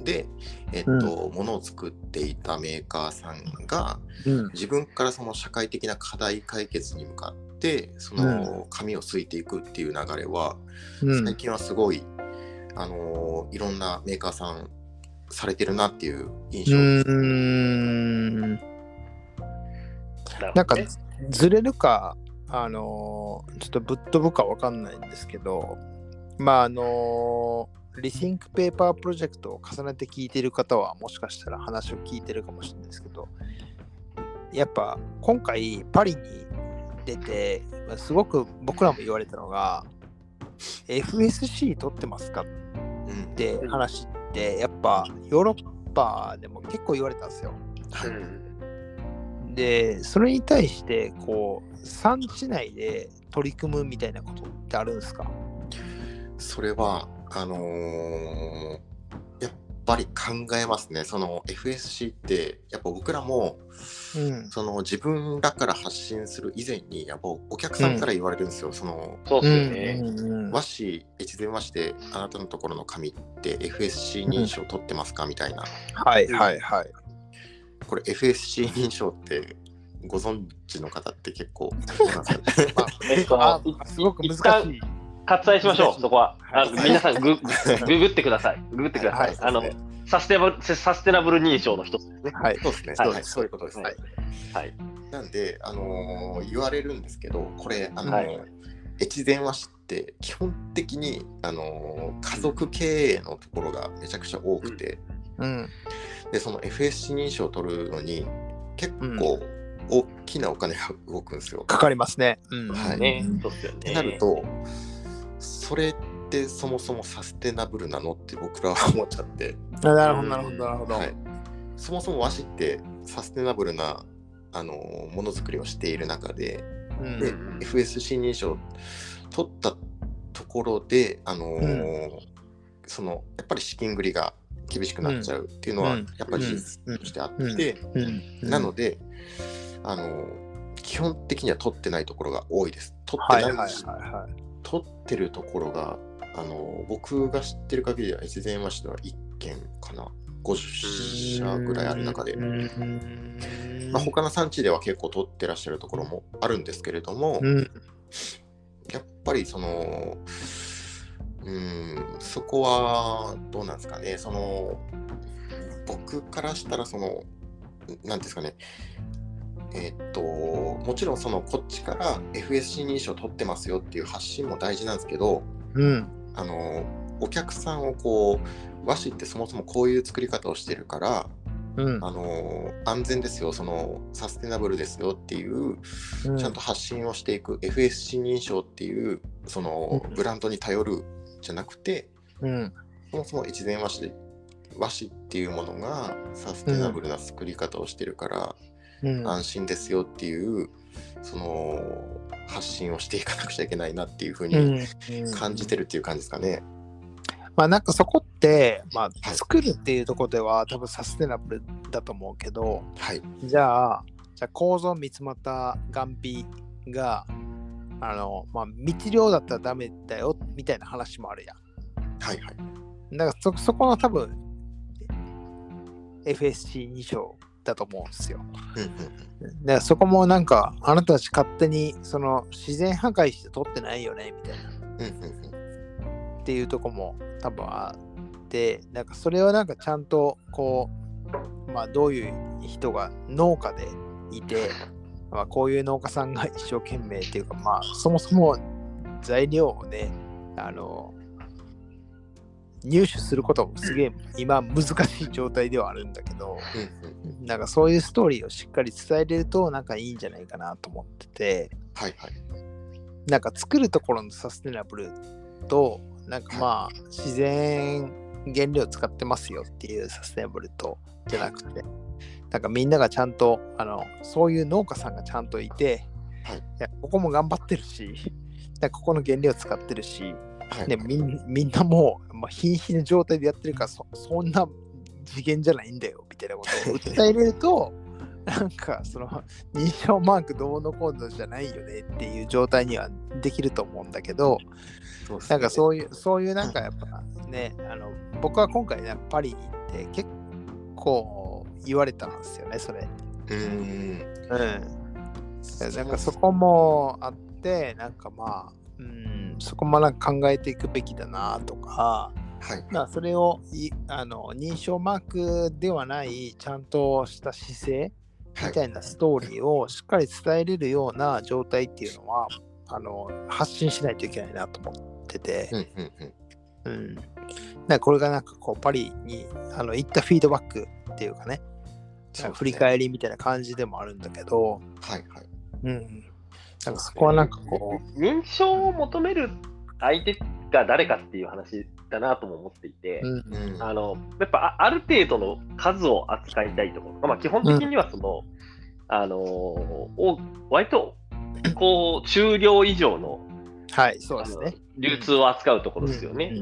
S3: で、えっと物を作っていたメーカーさんが
S2: うん。
S3: 自分からその社会的な課題解決に向かってその紙をすいていくっていう流れは、
S2: うん。
S3: 最近はすごい、あのいろんなメーカーさんされてるなっていう印象です。
S2: うん。なんかずれるか、あのーちょっとぶっ飛ぶかわかんないんですけど、まああのー Rethink Paper Project を重ねて聞いてる方はもしかしたら話を聞いてるかもしれないですけど、やっぱ今回パリに出て、まあすごく僕らも言われたのが、FSC 取ってますか
S3: うん
S2: って話って、やっぱヨーロッパでも結構言われたんですよ。
S3: はい
S2: で、それに対して、こう、産地内で取り組むみたいなことってあるんですか？
S3: それはあのーやっぱり考えますね。その FSC ってやっぱ僕らも
S2: うん。
S3: その自分らから発信する以前にやっぱお客さんから言われるんですよ。その
S1: そうっすよね。
S2: うん
S3: 和紙越前和紙であなたのところの紙って FSC 認証取ってますか？みたいな。
S2: はいはいはい。
S3: これ FSC 認証ってご存知の方って結構どうなんですかね
S1: えっと
S2: あすごく難しい。
S1: 割愛しましょう、そこは。あ
S2: はい
S1: 皆さんグ、ググってください。ググってください。
S2: はい
S1: あの、サステナブル、サステナブル認証の一つですね。
S2: はい。
S3: そうですね。
S1: はい
S3: そうですそういうことです。
S1: はいはい。
S3: なんで、あのー言われるんですけど、これ、あのー
S1: はい
S3: 越前和紙って基本的に、あのー家族経営のところがめちゃくちゃ多くて、
S2: うん。
S3: でその FSC 認証を取るのに結構大きなお金が動くんですよ。
S2: かかりますね。うん。
S3: はい
S1: ね、そうっすよね。
S3: なると、それってそもそもサステナブルなのって僕らは思っちゃって、
S2: あなるほどなるほどなるほど。
S3: はい、そもそも和紙ってサステナブルなあのものづくりをしている中で
S2: うん。
S3: で
S1: うん
S3: FSC 認証を取ったところで、あのーそのやっぱり資金繰りが厳しくなっちゃうっていうのは
S2: うん。
S3: やっぱり事実としてあって、
S2: うん。うん。
S3: なので、あのー基本的には取ってないところが多いです。取ってない
S2: はいはいはいはい。
S3: 取ってるところが、あの僕が知ってる限りでは越前和紙では1件かな。50社ぐらいある中で、
S2: うん。
S3: まあ、他の産地では結構取ってらっしゃるところもあるんですけれども、
S2: うん。
S3: やっぱりそのうんそこはどうなんですかね。その僕からしたらそのなんていうんですかねえーっともちろんそのこっちから FSC 認証取ってますよっていう発信も大事なんですけど
S2: うん。
S3: あのお客さんをこう和紙ってそもそもこういう作り方をしてるから
S2: うん。
S3: あの安全ですよそのサステナブルですよっていう
S2: うん。
S3: ちゃんと発信をしていく FSC 認証っていうその
S2: うん。
S3: ブランドに頼るじゃなくて
S2: うん。
S3: そもそも越前和紙で和紙っていうものがサステナブルな作り方をしてるから
S2: うん
S3: 安心ですよっていうその発信をしていかなくちゃいけないなっていうふうに
S2: うん
S3: 感じてるっていう感じですかね。
S2: まあなんかそこって、まあ、
S3: はい
S2: 作るっていうところでは多分サステナブルだと思うけど、
S3: はい。
S2: じゃあ、じゃあ構造三つ股眼皮が、あの、まあ密量だったらダメだよみたいな話もあるやん。
S3: はいはい。
S2: だからそそこの多分 FSC 認証だと思うんですよ。
S3: うんうん
S2: だからそこもなんかあなたたち勝手にその自然破壊して取ってないよねみたいな。っていうとこも多分あってなんかそれはなんかちゃんとこうまあどういう人が農家でいて、まあ、こういう農家さんが一生懸命っていうかまあそもそも材料をねあの入手することもすげえ今難しい状態ではあるんだけど、なんかそういうストーリーをしっかり伝えれるとなんかいいんじゃないかなと思ってて、
S3: はいはい。
S2: なんか作るところのサステナブルと、なんかまあ自然原料使ってますよっていうサステナブルとじゃなくて、なんかみんながちゃんと、あの、そういう農家さんがちゃんといて、
S3: はい
S2: いやここも頑張ってるし、ここの原料使ってるし、
S3: はい
S2: ね、みんみんなもう、まあ、瀕死の状態でやってるからそ、そんな次元じゃないんだよみたいなことを訴えれると、なんかその認証マークどうのこうのじゃないよねっていう状態にはできると思うんだけど、
S3: ね
S2: なんかそういう、そういうなんかやっぱね、あの僕は今回なんかパリに行って結構言われたんですよね、それ。
S3: うーん。
S2: うん。なんかそこもあって、なんかまあ、うん、そこもなんか考えていくべきだなとか、
S3: はい。
S2: まあ、それをいあの認証マークではないちゃんとした姿勢
S3: はい。
S2: みたいなストーリーをしっかり伝えれるような状態っていうのはあの発信しないといけないなと思ってて、
S3: うんうんうん。
S2: うん、なんかこれがなんかこうパリにあの行ったフィードバックっていうかね
S3: ね
S2: 振り返りみたいな感じでもあるんだけど、
S3: はいはい。
S2: うん、なんかそこはなんかこ
S1: 認証を求める相手が誰かっていう話だなとも思っていて、
S2: う、うん。
S3: うん。
S1: あのやっぱあある程度の数を扱いたいところ、まあ、基本的にはその、あのお割とこう中量以上の
S2: はいそうですね。
S1: 流通を扱うところですよね。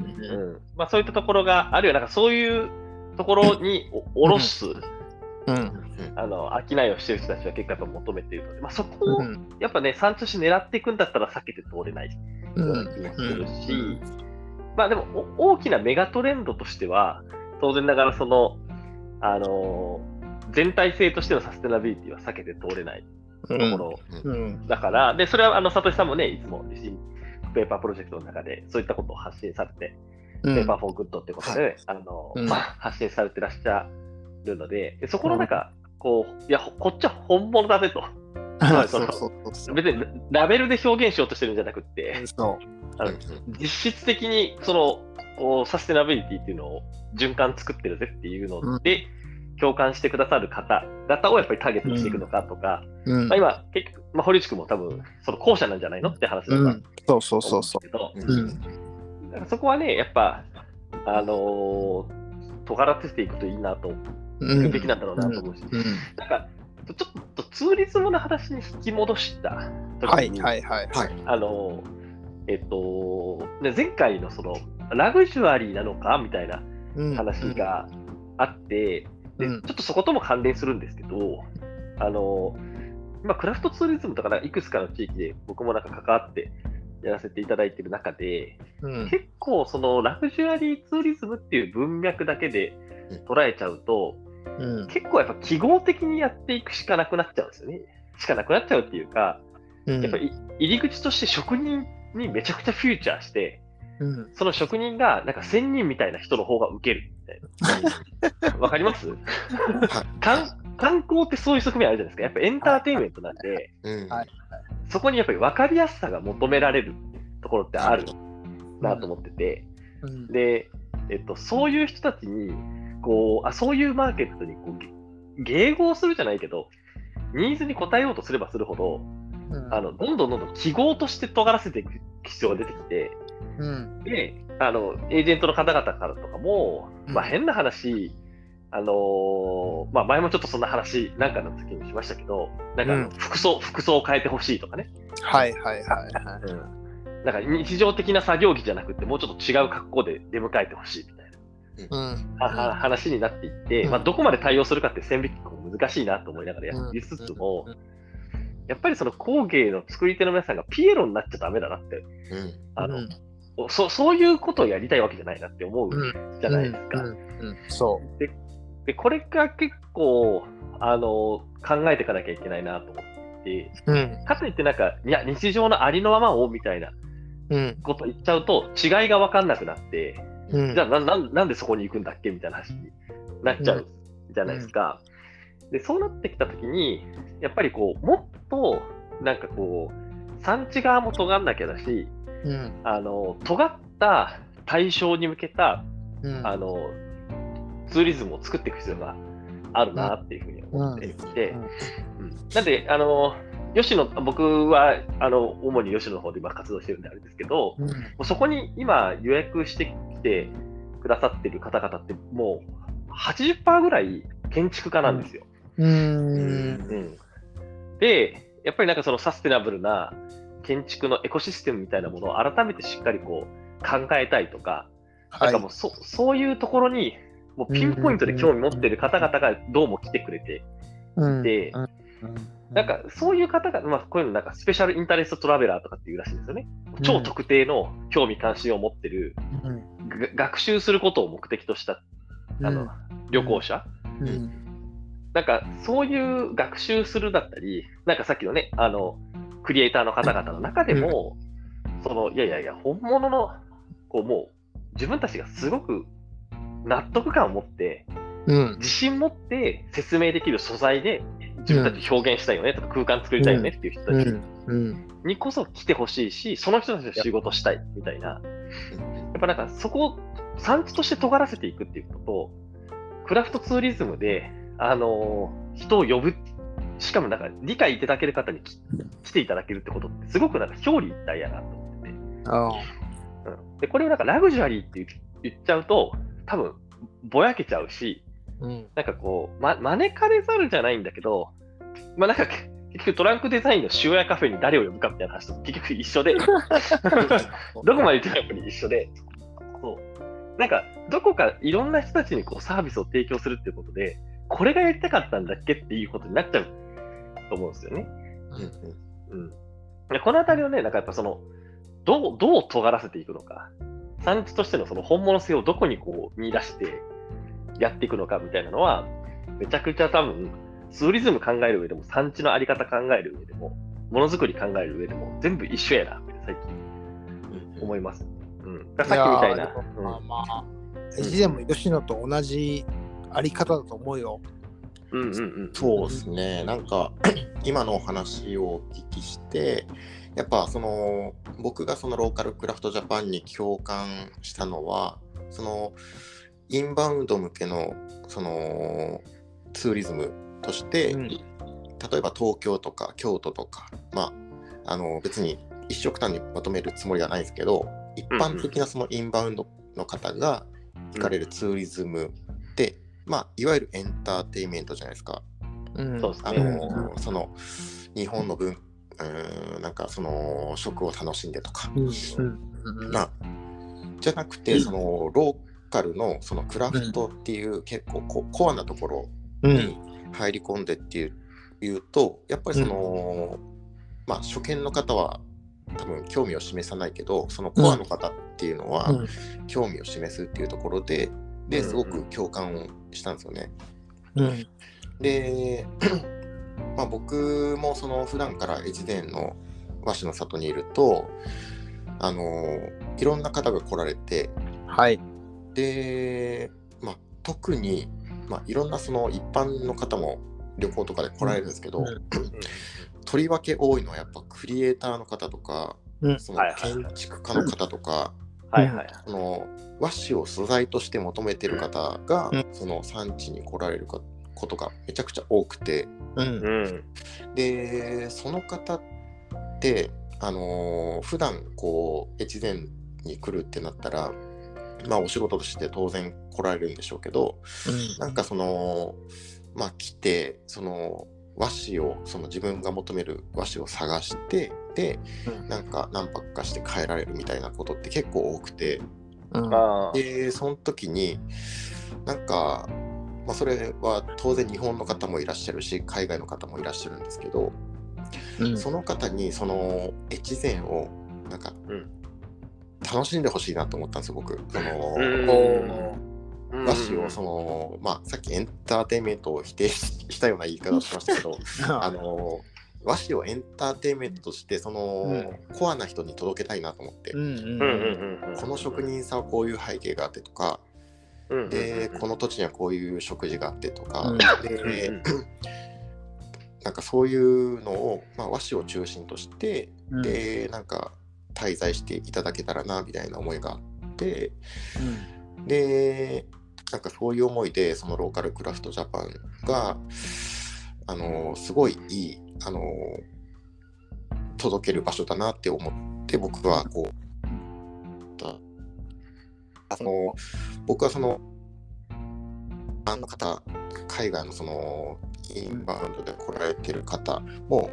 S1: そういったところが、あるいはなんかそういうところにお卸す、
S2: うん。
S1: あの商いをしてる人たちは結構やっぱ求めているので、まあ、そこを
S2: うん。
S1: やっぱね、産地として狙っていくんだったら避けて通れない。気もするし、まあでもお大きなメガトレンドとしては、当然ながらその、あのー全体性としてのサステナビリティは避けて通れないところ
S2: うん。
S1: だから、で、それはあの、サトシさんもね、いつもPaper Project の中でそういったことを発信されて、
S2: うん。
S1: ペーパーフォーグッドってことで、あの
S2: うん。
S1: まあ、発信されてらっしゃるので、でそこのなん。か、こう、いや、ほこっちは本物だぜと。別にラベルで表現しようとしてるんじゃなくって、
S2: そ
S1: あの
S3: うん
S1: 実質的にそのサステナビリティっていうのを循環作ってるぜっていうので、共感してくださる方々をやっぱりターゲットにしていくのかとか、
S2: う。うん。
S1: まあ、今、結局、まあ、堀内君も多分、その後者なんじゃないのって話だった
S2: うんそうそうそうそう。
S3: うん。
S2: うん。
S1: だからそこはね、やっぱ、あのー、尖らせていくといいなと、
S2: う
S1: いく
S2: ん。
S1: べきなんだろうなと思うし、
S2: うん。
S1: なんか、ちょっとツーリズムの話に引き戻した時
S2: はい
S1: に、
S2: はいはい。
S3: はい。
S1: あのー、えっと、ね前回のその、ラグジュアリーなのかみたいな
S2: うん。
S1: 話があって、で
S2: うん。
S1: ちょっとそことも関連するんですけど、あの今、クラフトツーリズムとかいくつかの地域で僕もなんか関わってやらせていただいている中で、
S2: うん。
S1: 結構そのラグジュアリーツーリズムっていう文脈だけで捉えちゃうと、
S2: うん
S1: 結構やっぱ記号的にやっていくしかなくなっちゃうんですよね。しかなくなっちゃうっていうか、
S2: うん。
S1: やっぱり入り口として職人にめちゃくちゃフューチャーして、
S2: うん。
S1: その職人がなんか仙人みたいな人の方が受けるみたいな。わかります？観観光ってそういう側面あるじゃないですか。やっぱエンターテインメントなんで、
S3: うん
S2: はい。
S1: そこにやっぱり分かりやすさが求められるところってあるなと思ってて、
S2: うん。
S1: で、えっと、そういう人たちに、こう、あ、そういうマーケットにこう、げ迎合するじゃないけど、ニーズに応えようとすればするほど、
S2: うん。
S1: あの、どんどんどんどん記号として尖らせていく必要が出てきて、
S2: うん。
S1: で、あの、エージェントの方々からとかも、
S2: うん。
S1: まあ変な話、あのーまあ前もちょっとそんな話なんかの時にしましたけど、なんか服装、服装を変えてほしいとかね、
S2: はいはいはいはい。
S1: なんか日常的な作業着じゃなくて、もうちょっと違う格好で出迎えてほしいみたいな。
S2: うん。
S1: 話になっていって、
S2: うん。
S1: まあ、どこまで対応するかって線引きも難しいなと思いながらやりつつも、
S2: うん。
S1: やっぱりその工芸の作り手の皆さんがピエロになっちゃダメだなって、
S3: うん。
S1: あの
S2: うん。
S1: そそういうことをやりたいわけじゃないなって思う
S2: うん。
S1: じゃないですか。
S2: うん。うん。そ
S1: で、これが結構、あの、考えていかなきゃいけないなと思って
S2: う。うん。
S1: かといってなんか、いや、日常のありのままをみたいな
S2: うん。
S1: こと言っちゃうと、違いが分かんなくなって、
S2: うん。
S1: じゃあななんなんでそこに行くんだっけみたいな話になっちゃうじゃないですか。で、そうなってきたときに、やっぱりこう、もっと、なんかこう、産地側も尖んなきゃだし、
S2: うん。
S1: あの、尖った対象に向けた
S2: うん。
S1: あのツーリズムを作っていく必要があるなっていうふうに思っていて、
S2: うん。
S1: うん。なんで、あの吉野僕はあの主に吉野の方で今活動してるんであれですけど、
S2: うん。
S1: そこに今予約してきてくださってる方々ってもう80%ぐらい建築家なんですよ。
S2: う
S3: うん。
S1: うん。で、やっぱりなんかそのサステナブルな建築のエコシステムみたいなものを改めてしっかりこう考えたいとか、
S2: はい。
S1: なんかもうそそういうところにもうピンポイントで興味持ってる方々がどうも来てくれて、
S2: うん。
S1: で
S2: うん
S1: なんかそういう方が、まあ、こういうのなんかスペシャルインタレストトラベラーとかっていうらしいんですよね。超特定の興味関心を持ってる、
S2: うん。
S1: が学習することを目的としたあの、旅行者、
S2: うん。
S1: なんかそういう学習するだったり、なんかさっきのね、あのクリエイターの方々の中でも、そのいやいやいや、本物のこうもう自分たちがすごく納得感を持って、
S2: うん。
S1: 自信持って説明できる素材で自分たち表現したいよねとか空間作りたいよねっていう人たち。にこそ来てほしいし、その人たちと仕事したいみたいな、やっぱなんかそこを産地として尖らせていくっていうことと、クラフトツーリズムで、あのー人を呼ぶ、しかもなんか理解いただける方にき来ていただけるってことって、すごくなんか表裏一体やなと思ってて、
S2: あ
S1: うん、でこれをなんかラグジュアリーって言言っちゃうと、多分ぼやけちゃうし、
S2: うん
S1: なんかこう、ま、招かれざるじゃないんだけど、まあなんか結局トランクデザインの塩屋カフェに誰を呼ぶかみたいな話と結局一緒で、どこまで言ってもやっぱり一緒で、そう。なんか、どこかいろんな人たちにこうサービスを提供するっていうことで、これがやりたかったんだっけっていうことになっちゃうと思うんですよね。うん。でこのあたりをね、なんかやっぱその、どう、どう尖らせていくのか、産地としてのその本物性をどこにこう見出してやっていくのかみたいなのは、めちゃくちゃ多分、ツーリズム考える上でも、産地のあり方考える上でも、ものづくり考える上でも、全部一緒やなって最近思います。うん。だからさっきみたいな。
S2: やーでも
S1: うん
S2: まあまあ越前も吉野と同じあり方だと思うよ。
S1: うんうんうん。
S3: そうですね、なんか 今のお話をお聞きして、やっぱその僕がそのローカルクラフトジャパンに共感したのは、そのインバウンド向けのそのツーリズムとして、
S2: うん。
S3: 例えば東京とか京都とか、まあ、あの別に一色単にまとめるつもりはないですけど、一般的なそのインバウンドの方が行かれるツーリズムって、まあ、いわゆるエンターテインメントじゃないですか。
S2: うん。
S3: あ。のその日本の文うーんなんかその食を楽しんでとか、
S2: うん。うん。うん。
S3: まあ、じゃなくてそのローカルのそのクラフトっていう結構ココアなところ
S2: うん。
S3: に入り込んでっていういうとやっぱりその、まあ初見の方は多分興味を示さないけどそのコアの方っていうのは
S2: うん。
S3: 興味を示すっていうところでですごく共感をしたんですよね。
S2: うん。
S3: で、まあ、僕もその普段から越前の和紙の里にいるとあのいろんな方が来られて
S2: はい。
S3: で、まあ、特に、まあ、いろんなその一般の方も旅行とかで来られるんですけど、
S2: うん。
S3: とりわけ多いのはやっぱクリエイターの方とか、
S2: うん。
S3: その建築家の方とか、
S1: はいはいはい。
S3: その和紙を素材として求めてる方が、
S2: うん。
S3: その産地に来られるかことがめちゃくちゃ多くて。
S2: うん。
S1: うん。
S3: でその方ってあのー普段こう越前に来るってなったらまあお仕事として当然来られるんでしょうけどなんかそのまあ来てその和紙をその自分が求める和紙を探してで
S2: うん。
S3: なんか何泊かして帰られるみたいなことって結構多くて。
S2: うん。
S3: でその時になんか、まあ、それは当然日本の方もいらっしゃるし海外の方もいらっしゃるんですけど
S2: うん。
S3: その方にその越前をなんか
S1: うん
S3: 楽しんでほしいなと思ったんですよ僕。その和紙をその、まあ、さっきエンターテインメントを否定ししたような言い方をしましたけど あの和紙をエンターテインメントとしてその、コアな人に届けたいなと思って、
S2: うんうん
S1: うん。うんうんうん。
S3: この職人さんはこういう背景があってとか、
S1: うんうんうん
S3: でこの土地にはこういう食事があってとか、
S2: うん。
S3: で
S1: うん。
S3: なんかそういうのを、まあ、和紙を中心として、
S2: うん。
S3: でなんか滞在していただけたらなみたいな思いがあってで、なんかそういう思いで、そのローカルクラフトジャパンが、あのすごいいい、あの届ける場所だなって思って、僕はこう、だその僕はその、あの方、海外のその、インバウンドで来られてる方も、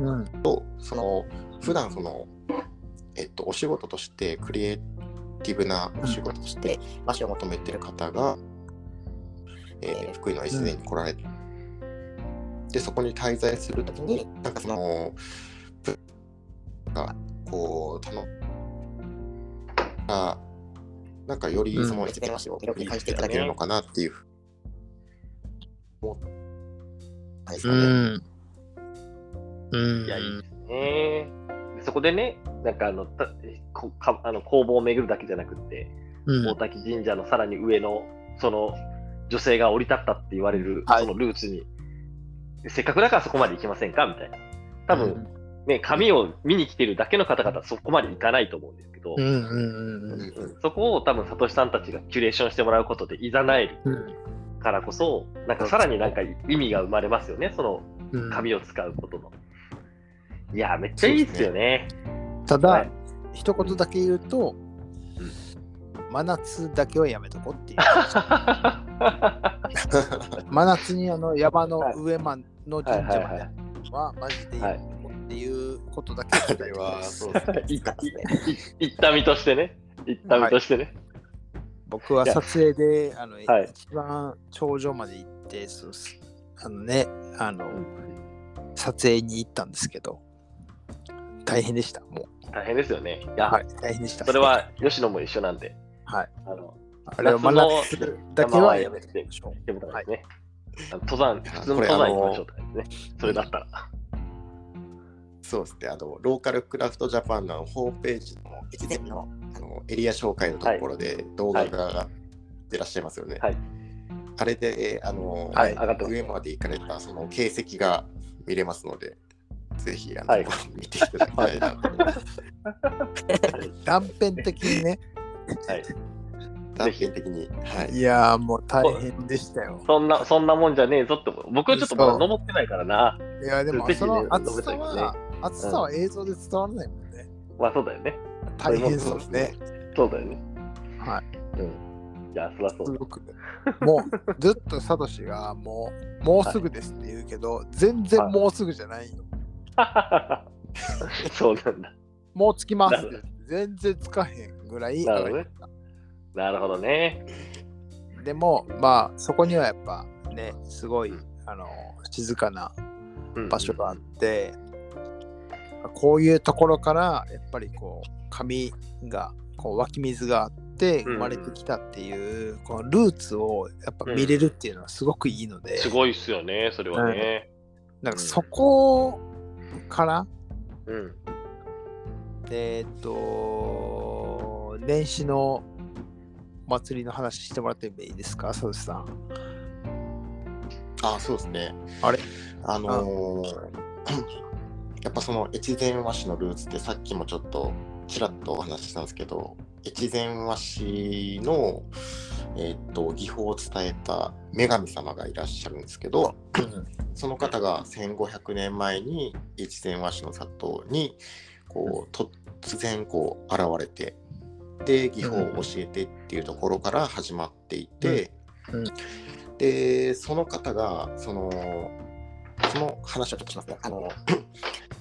S2: うん。
S3: とその普段その、えっと、お仕事としてクリエイティブなお仕事として場所を求めてる方が、えー福井の越前に来られて、でそこに滞在するときになんかそのぶがこうたのがなんかよりその越前和紙を魅力に感じていただけるのかなっていう、思ったんですかね。
S2: うん。うん。
S1: いや、いいですね。でそこでね、なんかあの、たこかあの工房を巡るだけじゃなくって、
S2: うん。
S1: 大滝神社のさらに上の、その女性が降り立ったって言われる、
S2: はい。
S1: そのルーツに、でせっかくだからそこまで行きませんかみたいな。多分、ね、紙を見に来てるだけの方々はそこまで行かないと思うんですけど、
S2: うんうんうんうん。
S1: そこを多分、サトシさんたちがキュレーションしてもらうことで、いざなえる
S2: うん。
S1: からこそ、なんかさらになんか意味が生まれますよね、その
S2: うん。
S1: 紙を使うことの。いや、めっちゃいいっすよね。
S2: ただ、
S1: はい。
S2: 一言だけ言うと、真夏だけはやめとこっていう。真夏にあの山の上間の神社まではマジでいい
S1: はい
S2: っていうことだけ伝えます
S3: そうですね。
S1: い。い行った身としてね。行った身としてね。
S2: 僕は撮影であの、
S1: はい。
S2: 一番頂上まで行ってそうすあのねあの撮影に行ったんですけど大変でしたも
S1: 大変ですよね。いうや、
S2: はい大変でした
S1: それは吉野も一緒なんで、
S2: はい
S1: あの、
S2: あれは真夏だけはやめて
S1: 山
S2: しょ
S1: でもダメですね。あの登山、普通の登山行きましょうとかですね。それだったら。
S3: そうですね。あの、ローカルクラフトジャパンのホームページののあのエリア紹介のところで動画が出らっしゃいますよね。
S1: はい
S3: あれで、あの、
S1: はい上ま
S3: で行かれたその形跡が見れますので、ぜひあの、
S1: はい
S3: 見ていただきたいなと思います。
S2: 断片的にね
S1: はい。
S3: 断片的に。はい。
S2: いやーもう大変でしたよ
S1: そんな、そんなもんじゃねえぞって思う。僕はちょっとまだ登ってないからな。
S2: いやでもその暑さ
S1: いよね
S2: は暑さは映像で伝わらないもんね
S1: まあそうだよね。
S2: 大変そうですね
S1: そうだよね。
S2: はい
S1: うん。いや、そりゃそう
S2: もうずっとサトシがもうもうすぐですって言うけど、全然もうすぐじゃないよ。
S1: そうなんだ。
S2: もう着きます。全然つかへんぐらい
S1: なるほどね。なるほどね。
S2: たでもまあそこにはやっぱねすごい、
S1: うん。
S2: あの静かな
S1: うん
S2: 場所があって、こういうところからやっぱりこう紙がこう湧き水があって生まれてきたっていう、このルーツをやっぱ見れるっていうのはすごくいいので、
S1: すごいっすよね、それはね。
S2: なんかそこから？
S1: うん。
S2: えーっと年始の祭りの話してもらってもいいですか、佐藤さん。
S3: あ、そうですね。
S2: あれ？
S3: あのー やっぱその越前和紙のルーツってさっきもちょっとちらっとお話ししたんですけど越前和紙の、えーっと技法を伝えた女神様がいらっしゃるんですけどその方が1500年前に越前和紙の里にこう突然こう現れてで技法を教えてっていうところから始まっていて、
S2: うん。うん。
S3: でその方がそのその話をちょっとしますね。あの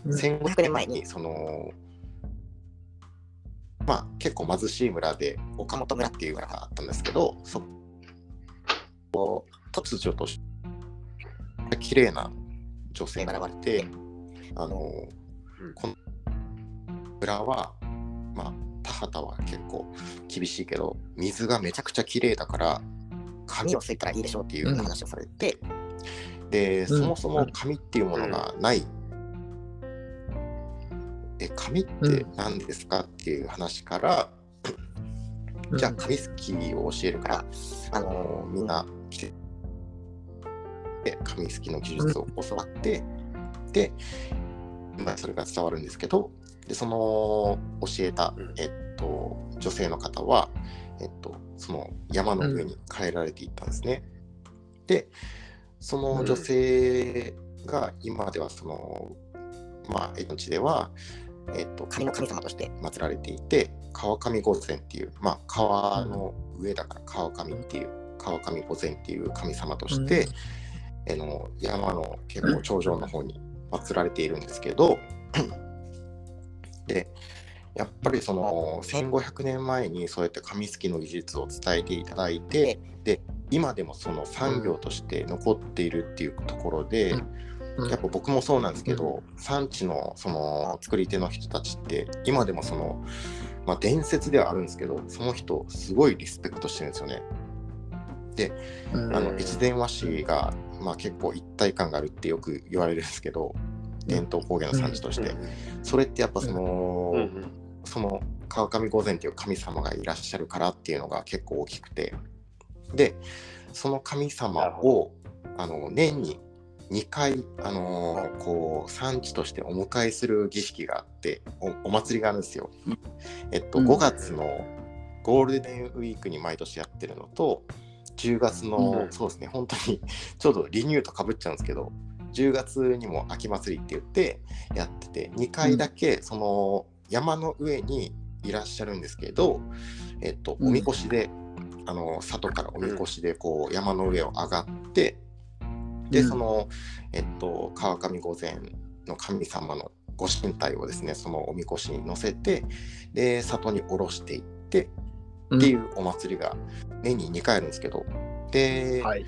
S2: うん。
S3: 1500年前にそのまあ結構貧しい村で岡本村っていう村があったんですけどそこ突如として綺麗な女性が現れてあの、この村はまあ田畑は結構厳しいけど水がめちゃくちゃ綺麗だから紙をすいたらいいでしょうっていう話をされて、でそもそも紙っていうものがない、で紙って何ですかっていう話から、じゃあ紙すきを教えるから、あのみんな来てで紙すきの技術を教わって、で、まあ、それが伝わるんですけどでその教えた、
S1: うん。
S3: えっと、女性の方は、えっと、その山の上に変えられていったんですね。でその女性が今ではその、まあ江戸地では、えっと、神の神様として祀られていて川上御前っていう、まあ、川の上だから川上っていう川上御前っていう神様として、あの山の結構頂上の方に祀られているんですけど、でやっぱりその1500年前にそうやって紙すきの技術を伝えていただいてで今でもその産業として残っているっていうところで、やっぱ僕もそうなんですけど、産地のその作り手の人たちって今でもその、まあ、伝説ではあるんですけどその人すごいリスペクトしてるんですよね。あの
S1: うん。
S3: 越前和紙が、まあ、結構一体感があるってよく言われるんですけど伝統工芸の産地として、それってやっぱその、
S1: うん。うん
S3: その川上御前っていう神様がいらっしゃるからっていうのが結構大きくて。でその神様をあの年に2回、あのーこう産地としてお迎えする儀式があっておお祭りがあるんですよ。えっと、
S2: うん。
S3: 5月のゴールデンウィークに毎年やってるのと10月の、
S1: うん。
S3: そうですね本当にちょうどリニューとかぶっちゃうんですけど10月にも秋祭りって言ってやってて2回だけその山の上にいらっしゃるんですけど、えっと、
S2: うん。
S3: おみこしで、あの里からおみこしでこう山の上を上がってで
S2: うん。
S3: その、えっと、川上御前の神様のご神体をですねそのおみこしに乗せてで里に下ろしていってっていうお祭りが年に2回あるんですけどで、
S2: はい。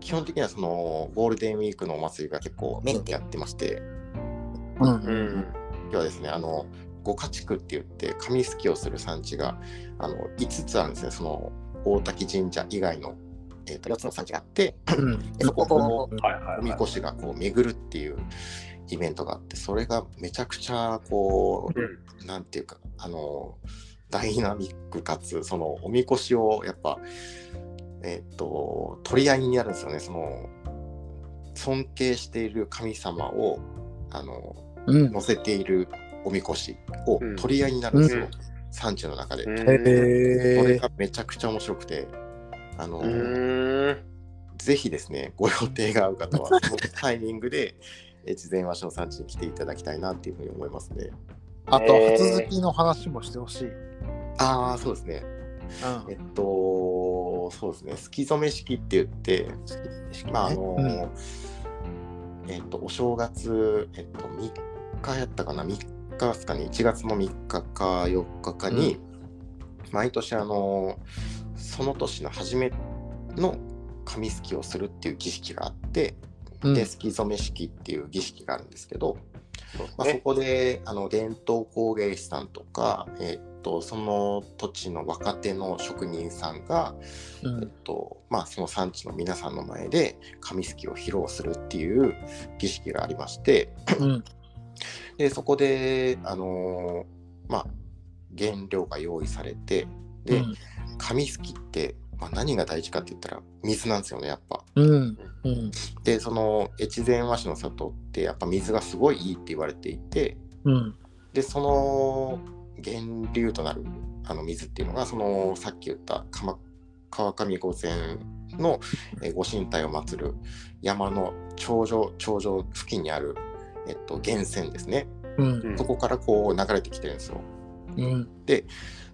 S3: 基本的にはそのゴールデンウィークのお祭りが結構メインでやってまして
S2: うん。
S1: うん。
S3: 今日はですねあの五家地区って言って紙すきをする産地があの5つあるんですね。その大滝神社以外の、えー、と4つの産地があって
S2: うん。
S3: でそこを
S2: うん
S1: はいはい。
S3: おみこしがこう巡るっていうイベントがあってそれがめちゃくちゃこうなんていうかあのダイナミックかつそのおみこしをやっぱえっ、と取り合いになるんですよね。その尊敬している神様をあの
S2: うん。
S3: 乗せているおみこしを
S1: うん
S3: 取り合いになるんですよ、
S1: うん。
S3: 産地の中で、
S1: うん
S3: それ。がめちゃくちゃ面白くてあの、
S1: うん
S3: ぜひですねご予定が合う方はそのタイミングで 越前和紙の産地に来ていただきたいなっていうふうに思いますね。
S2: あと、初好きの話もしてほしい。
S3: ああそうですね。えっとそうですね。すき染め式って言ってまああの、えっとお正月えっと3日やったかな？3日ですかね。1月の3日か4日かに、毎年あのその年の初めの紙すきをするっていう儀式があって、
S2: うん。
S3: で、すき染め式っていう儀式があるんですけど、まあ、そ
S1: ね
S3: こであの伝統工芸士さんとか、えっとその土地の若手の職人さんが、
S2: うん。
S3: えっとまあ、その産地の皆さんの前で紙すきを披露するっていう儀式がありまして
S2: うん。
S3: でそこで、あのーまあ、原料が用意されてで、
S2: うん
S3: 紙すきって、まあ、何が大事かって言ったら水なんですよねやっぱ。
S2: うんうん。
S3: でその越前和紙の里ってやっぱ水がすごいいいって言われていて
S2: うん。
S3: でその源流となるあの水っていうのがそのさっき言った鎌川上御前のえーご神体を祀る山の頂上頂上付近にある、えっと、源泉ですね。
S2: うん。
S3: そこからこう流れてきてるんですよ。
S2: うん。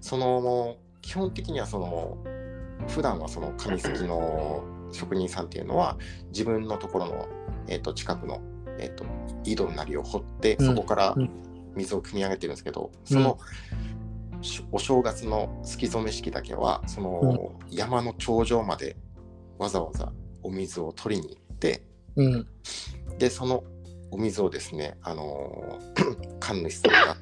S3: その基本的にはその普段はその紙すきの職人さんっていうのは自分のところの、えっと近くの、えっと井戸なりを掘って
S2: うん。
S3: そこから
S2: うん。
S3: 水を汲み上げてるんですけど、そのしお正月のすき染め式だけはその山の頂上までわざわざお水を取りに行って
S2: うん。
S3: でそのお水をですねあの神主さん。が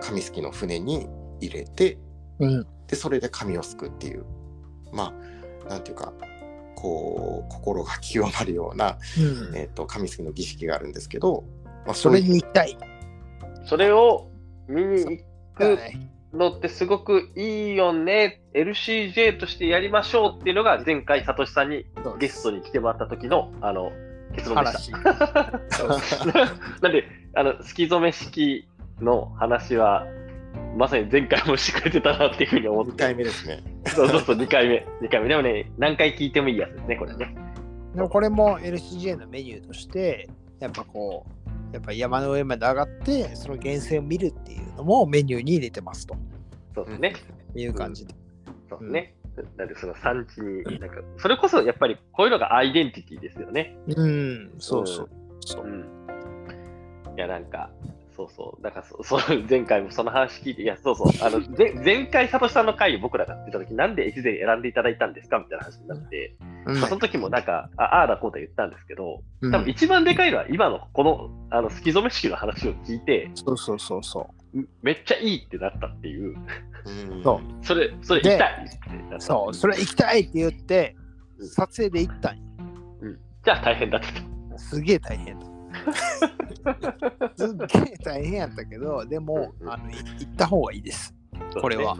S3: 紙すきの船に入れて
S2: うん
S3: でそれで紙をすくっていうまあなんていうかこう心が清まるような、
S2: うん
S3: えー、と紙すきの儀式があるんですけど、まあ、
S2: それ
S3: ういう
S2: に行きたい。
S1: それを見に行く
S2: はい
S1: のってすごくいいよね、LCJ としてやりましょうっていうのが前回、サトシさんにゲストに来てもらった時のあの結論でし
S2: 話。
S1: た。なんで、あの、スキ染め式の話は、まさに前回もしてくれてたなっていうふうに思っ
S3: 2
S1: て。
S3: 回目ですね。
S1: そうそうそう、2回目。2回目。でもね、何回聞いてもいいやつですね、これね。
S2: でもこれも LCJ のメニューとして、やっぱこう、やっぱ山の上まで上がって、その源泉を見るっていうのもメニューに入れてますと
S1: そうですね。
S2: いう感じで。
S1: そうですね。なんでその産地に、なんか、それこそやっぱりこういうのがアイデンティティですよね。
S2: うん、そうそう。そう
S1: うん。いや、なんか、そうそう。だからそ、そう、前回もその話聞いて、いや、そうそう。あの、前前回、サトシさんの回を僕らが出たとき、なんで越前選んでいただいたんですかみたいな話になって、
S2: うん
S1: まあその時もなんか、ああーだこうだ言ったんですけど、
S2: うん
S1: 多分一番でかいのは今のこの、あの、スキゾメ式の話を聞いて、
S2: そうそうそうそ
S1: めっちゃいいってなったっていう、
S3: うん
S2: そ
S1: それ、それ行きたいっ。
S2: そう、それ行きたいって言って、撮影で行ったんよ
S1: じゃあ大変だったと。
S2: すげえ大変だ。すっげえ大変やったけど、でも、
S1: うん
S2: あのい行った方がいいです。これは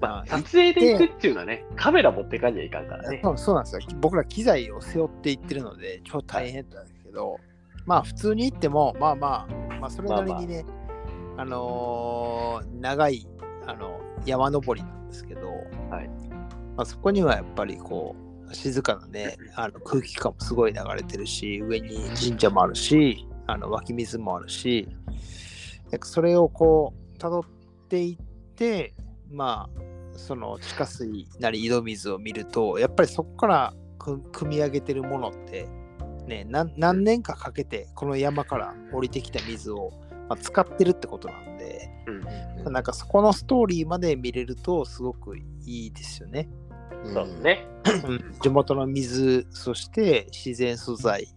S1: まあ、
S2: あ
S1: 撮影で行くっていうのはね、カメラ持ってかんにはいかんからね。
S2: そうなんですよ。僕ら機材を背負って行ってるので、超大変だけど、まあ普通に行っても、まあまあ、まあそれなりにね、あのー長いあの山登りなんですけど、
S1: はい
S2: まあ、そこにはやっぱりこう、静かなね、あの空気感もすごい流れてるし、上に神社もあるし、あの湧き水もあるし、なんかそれをこう、辿っていって、まあ、その地下水なり井戸水を見ると、やっぱりそこからく組み上げてるものって、ね、何何年かかけてこの山から降りてきた水を、まあ、使ってるってことなんで、
S1: うん。
S2: なんかそこのストーリーまで見れるとすごくいいですよね。
S1: そうね。
S2: 地元の水、そして自然素材。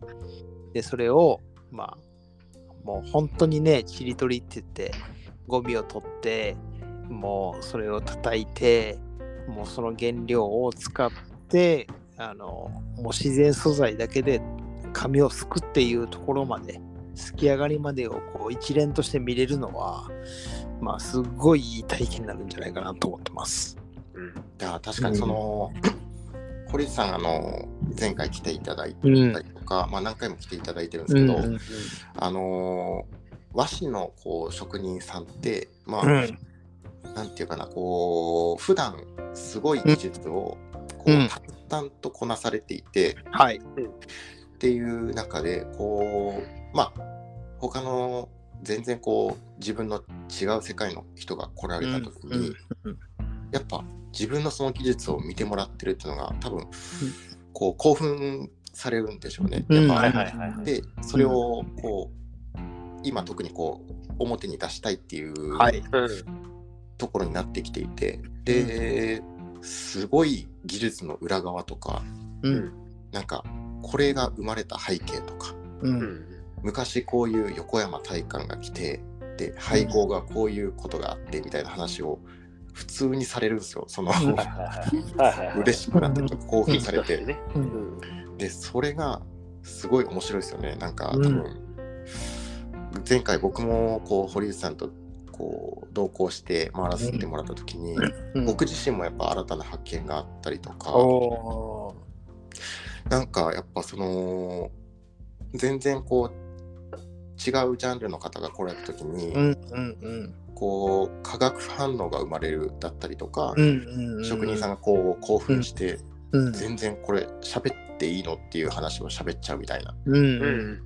S2: で、それを、まあ、もう本当にね、ちりとりって言って、ゴミを取って、もうそれを叩いて、もうその原料を使って、あの、もう自然素材だけで紙をすくっていうところまで、すき上がりまでをこう一連として見れるのは、まあ、すっごいいい体験になるんじゃないかなと思ってます。
S1: うん。
S3: いや確かにその、堀内さんあの前回来ていただいた
S2: うん。
S3: りとか、まあ、何回も来ていただいてるんですけど、
S2: うん
S3: あの和紙のこう職人さんってまあ、
S2: うん
S3: なんていうかなこう普段すごい技術をこう、
S2: うん
S3: 淡々とこなされていて
S2: はい。
S3: っていう中でこうまあ他の全然こう自分の違う世界の人が来られた時に、
S2: うん
S3: やっぱ自分のその技術を見てもらってるっていうのが多分、こう興奮されるんでしょうね。
S2: うん
S3: やっぱ
S1: はいはいはいはい
S3: でそれをこう今特にこう表に出したいっていう。ところになってきていて、ですごい技術の裏側とか
S2: うん。
S3: なんかこれが生まれた背景とか
S2: う。
S1: うんん。
S3: 昔こういう横山大観が来てで配合がこういうことがあってみたいな話を普通にされるんですよその。嬉しくなって興奮されて。
S1: ね。
S2: う
S1: うん。ん。
S3: でそれがすごい面白いですよね。なんか多
S2: うん。
S3: 分、前回僕もこう堀内さんとこう同行して回らせてもらった時に、
S2: うん。
S3: 僕自身もやっぱ新たな発見があったりとか
S2: お
S3: なんかやっぱその全然こう違うジャンルの方が来られた時に、
S2: ーうんうんうん
S3: こう化学反応が生まれるだったりとか、職人さんがこう興奮して、
S2: うん
S3: 全然これ喋っていいのっていう話を喋っちゃうみたいな
S2: うん
S1: う
S2: うん
S1: ん。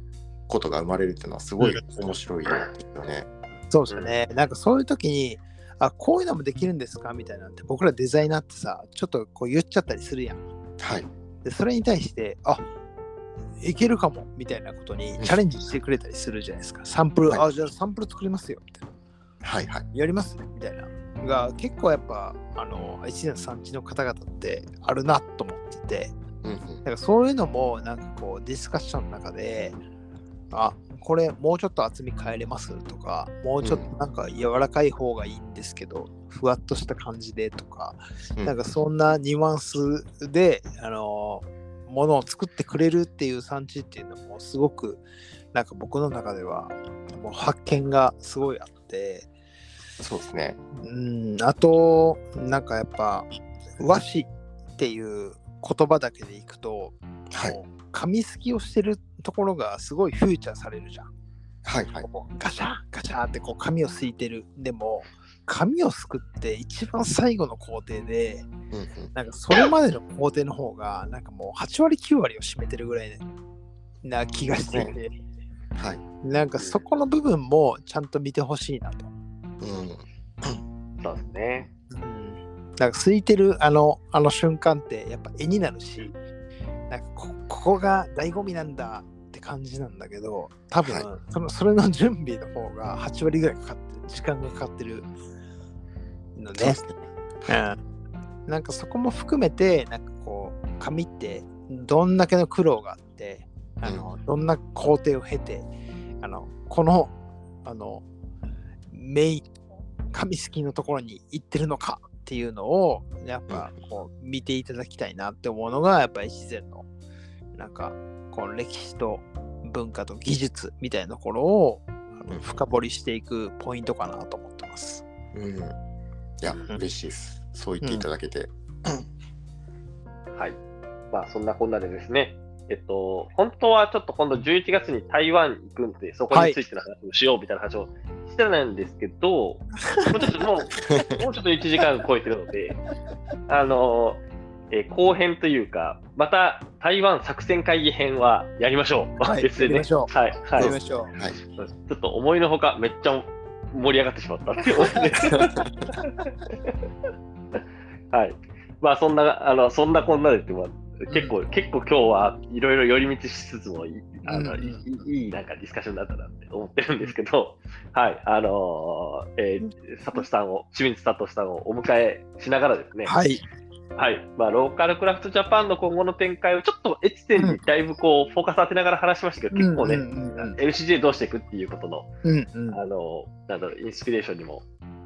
S3: ことが生まれるっていうのはすごい面白いですよね。
S2: そうですよね。なんかそういう時に、あ、こういうのもできるんですかみたいなって、僕らデザイナーってさ、ちょっとこう言っちゃったりするやん。
S3: はい。
S2: で、それに対して、あいけるかもみたいなことにチャレンジしてくれたりするじゃないですか。サンプル、
S3: はい
S2: あ、じゃあサンプル作りますよ。みたいな。
S3: はいはい。
S2: やりますみたいな。が結構やっぱ、あの、一年産地の方々ってあるなと思ってて、
S3: うんうん。
S2: だからそういうのもなんかこうディスカッションの中で、あこれもうちょっと厚み変えれますとか、もうちょっとなんか柔らかい方がいいんですけど、ふわっとした感じでとか、
S3: うん。
S2: なんかそんなニュアンスで、あのものを作ってくれるっていう産地っていうのもすごくなんか僕の中ではもう発見がすごいあって、
S3: そうですね。
S2: うん、あと、なんかやっぱ和紙っていう言葉だけでいくと、
S3: はい。
S2: 紙すきをしてるところがすごいフューチャーされるじゃん。
S3: はいはい。
S2: ガシャンガシャンってこう紙をすいてる。でも、紙をすくって一番最後の工程で、
S3: うんうん
S2: なんかそれまでの工程の方が、なんかもう8割9割を占めてるぐらいな気がしていて、
S3: はい。
S2: なんかそこの部分もちゃんと見てほしいなと。
S3: うん。
S1: そうですね。
S2: うん、なんか空いてるあのあの瞬間ってやっぱ絵になるし、なんかこここが醍醐味なんだって感じなんだけど、多分、
S3: はい
S2: そのそれの準備の方が8割ぐらいかかってる、時間がかかってるのね
S3: そうで。すね。
S2: うん、なんかそこも含めて、なんかこう、紙ってどんだけの苦労があって、あのどんな工程を経て、あのこの、あの、メイン、紙好きのところに行ってるのかっていうのを、やっぱこう見ていただきたいなって思うのが、やっぱり自然の、なんか、この歴史と文化と技術みたいなところを深掘りしていくポイントかなと思ってます。
S3: うん。いや、嬉しいです。そう言っていただけて。
S1: はい。まあ、そんなこんなでですね、えっと、本当はちょっと今度11月に台湾行くんで、そこについての話をしようみたいな話をしてたんですけど、もうちょっともう、もうちょっと1時間超えてるので、あの、えー後編というか、また台湾作戦会議編はやりましょう。
S2: はい
S1: 別でね。
S2: やりましょう
S1: はい。はい
S2: やり。ましょう。
S3: はい。
S1: ちょっと思いのほかめっちゃ盛り上がってしまったっていうことで。はい。まあそんな、あの、そんなこんなでって、まあ、結構、結構今日はいろいろ寄り道しつつもいい、あの、
S2: うんうん
S1: いいいいなんかディスカッションだったなって思ってるんですけど、はい。あのーえー、サトシさんを、清水サトシさんをお迎えしながらですね、
S2: はい。
S1: はい。まあ、ローカルクラフトジャパンの今後の展開をちょっとエッチ点にだいぶこう、フォーカス当てながら話しましたけど、結構ね、
S2: うんうんうん
S1: LCJ どうしていくっていうことの、
S2: うんうん。
S1: あの、なんだろう、インスピレーションにも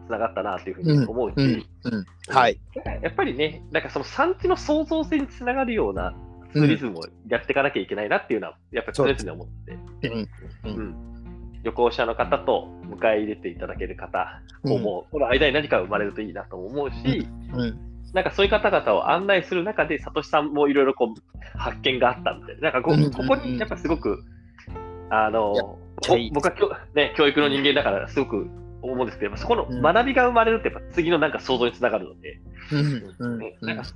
S1: つながったなというふうに思うし、
S2: うん。うん。はい。
S1: やっぱりね、なんかその産地の創造性につながるようなツーリズムをやっていかなきゃいけないなっていうのは、やっぱり常々思って、
S2: うん。
S1: うん。旅行者の方と迎え入れていただける方
S2: うん。
S1: も、もうこの間に何か生まれるといいなと思うし、
S2: うん。
S1: なんかそういう方々を案内する中で、サトシさんもいろいろこう発見があったみたいな、なんかこ
S2: うん。
S1: ここにやっぱすごく、あの僕はね、教育の人間だからすごく思うんですけど、そこの
S2: うん。
S1: 学びが生まれるってやっぱ次のなんか想像につながるので、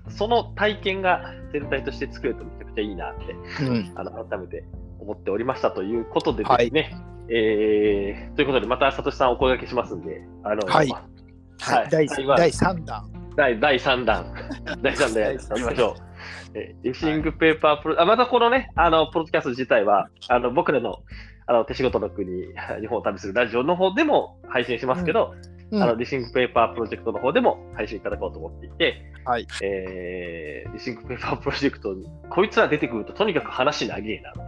S1: その体験が全体として作れるとめちゃくちゃいいなって
S2: うん。
S1: あの改めて思っておりましたということでですね、えーということでまたサトシさんお声掛けしますんで、あの
S2: はい。
S1: はい。
S2: 第
S1: 台湾
S2: 第3弾。
S1: 第第3弾、第3弾やりましょう。え Rethink Paper プロ、あまたこのね、あの、ポッドキャスト自体は、あの、僕らの、あの、手仕事の国、日本を旅するラジオの方でも配信しますけど、
S2: うん
S1: あの、 Rethink Paper Project の方でも配信いただこうと思っていて、
S2: はい。
S1: えー、 Rethink Paper Project に、こいつら出てくるととにかく話長えな。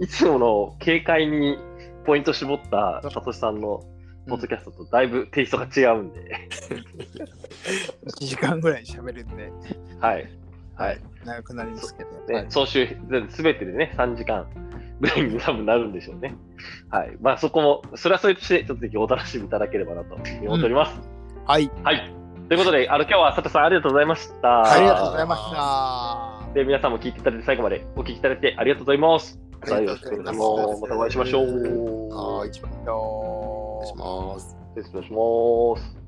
S1: いつもの軽快にポイント絞ったサトシさんのポッドキャストとだいぶテイストが違うんで、
S2: 1時間ぐらい喋るんで、
S1: はい。はい。
S2: 長くなりますけど。
S1: ね、
S2: はい
S1: 総集、すべてでね、3時間ぐらいに多分なるんでしょうね。はい。まあそこも、それはそれとして、ちょっとぜひお楽しみいただければなと思っております。
S2: はい。
S1: はい。ということで、あの、今日は佐藤さんありがとうございました。
S2: ありがとうございました。
S1: で、皆さんも聞いていただいて、最後までお聞きいただいてありがとうございます。またよろしくお願いします。またお会いしましょう。
S3: はい。
S2: よ
S3: お願いします。
S1: 失礼します。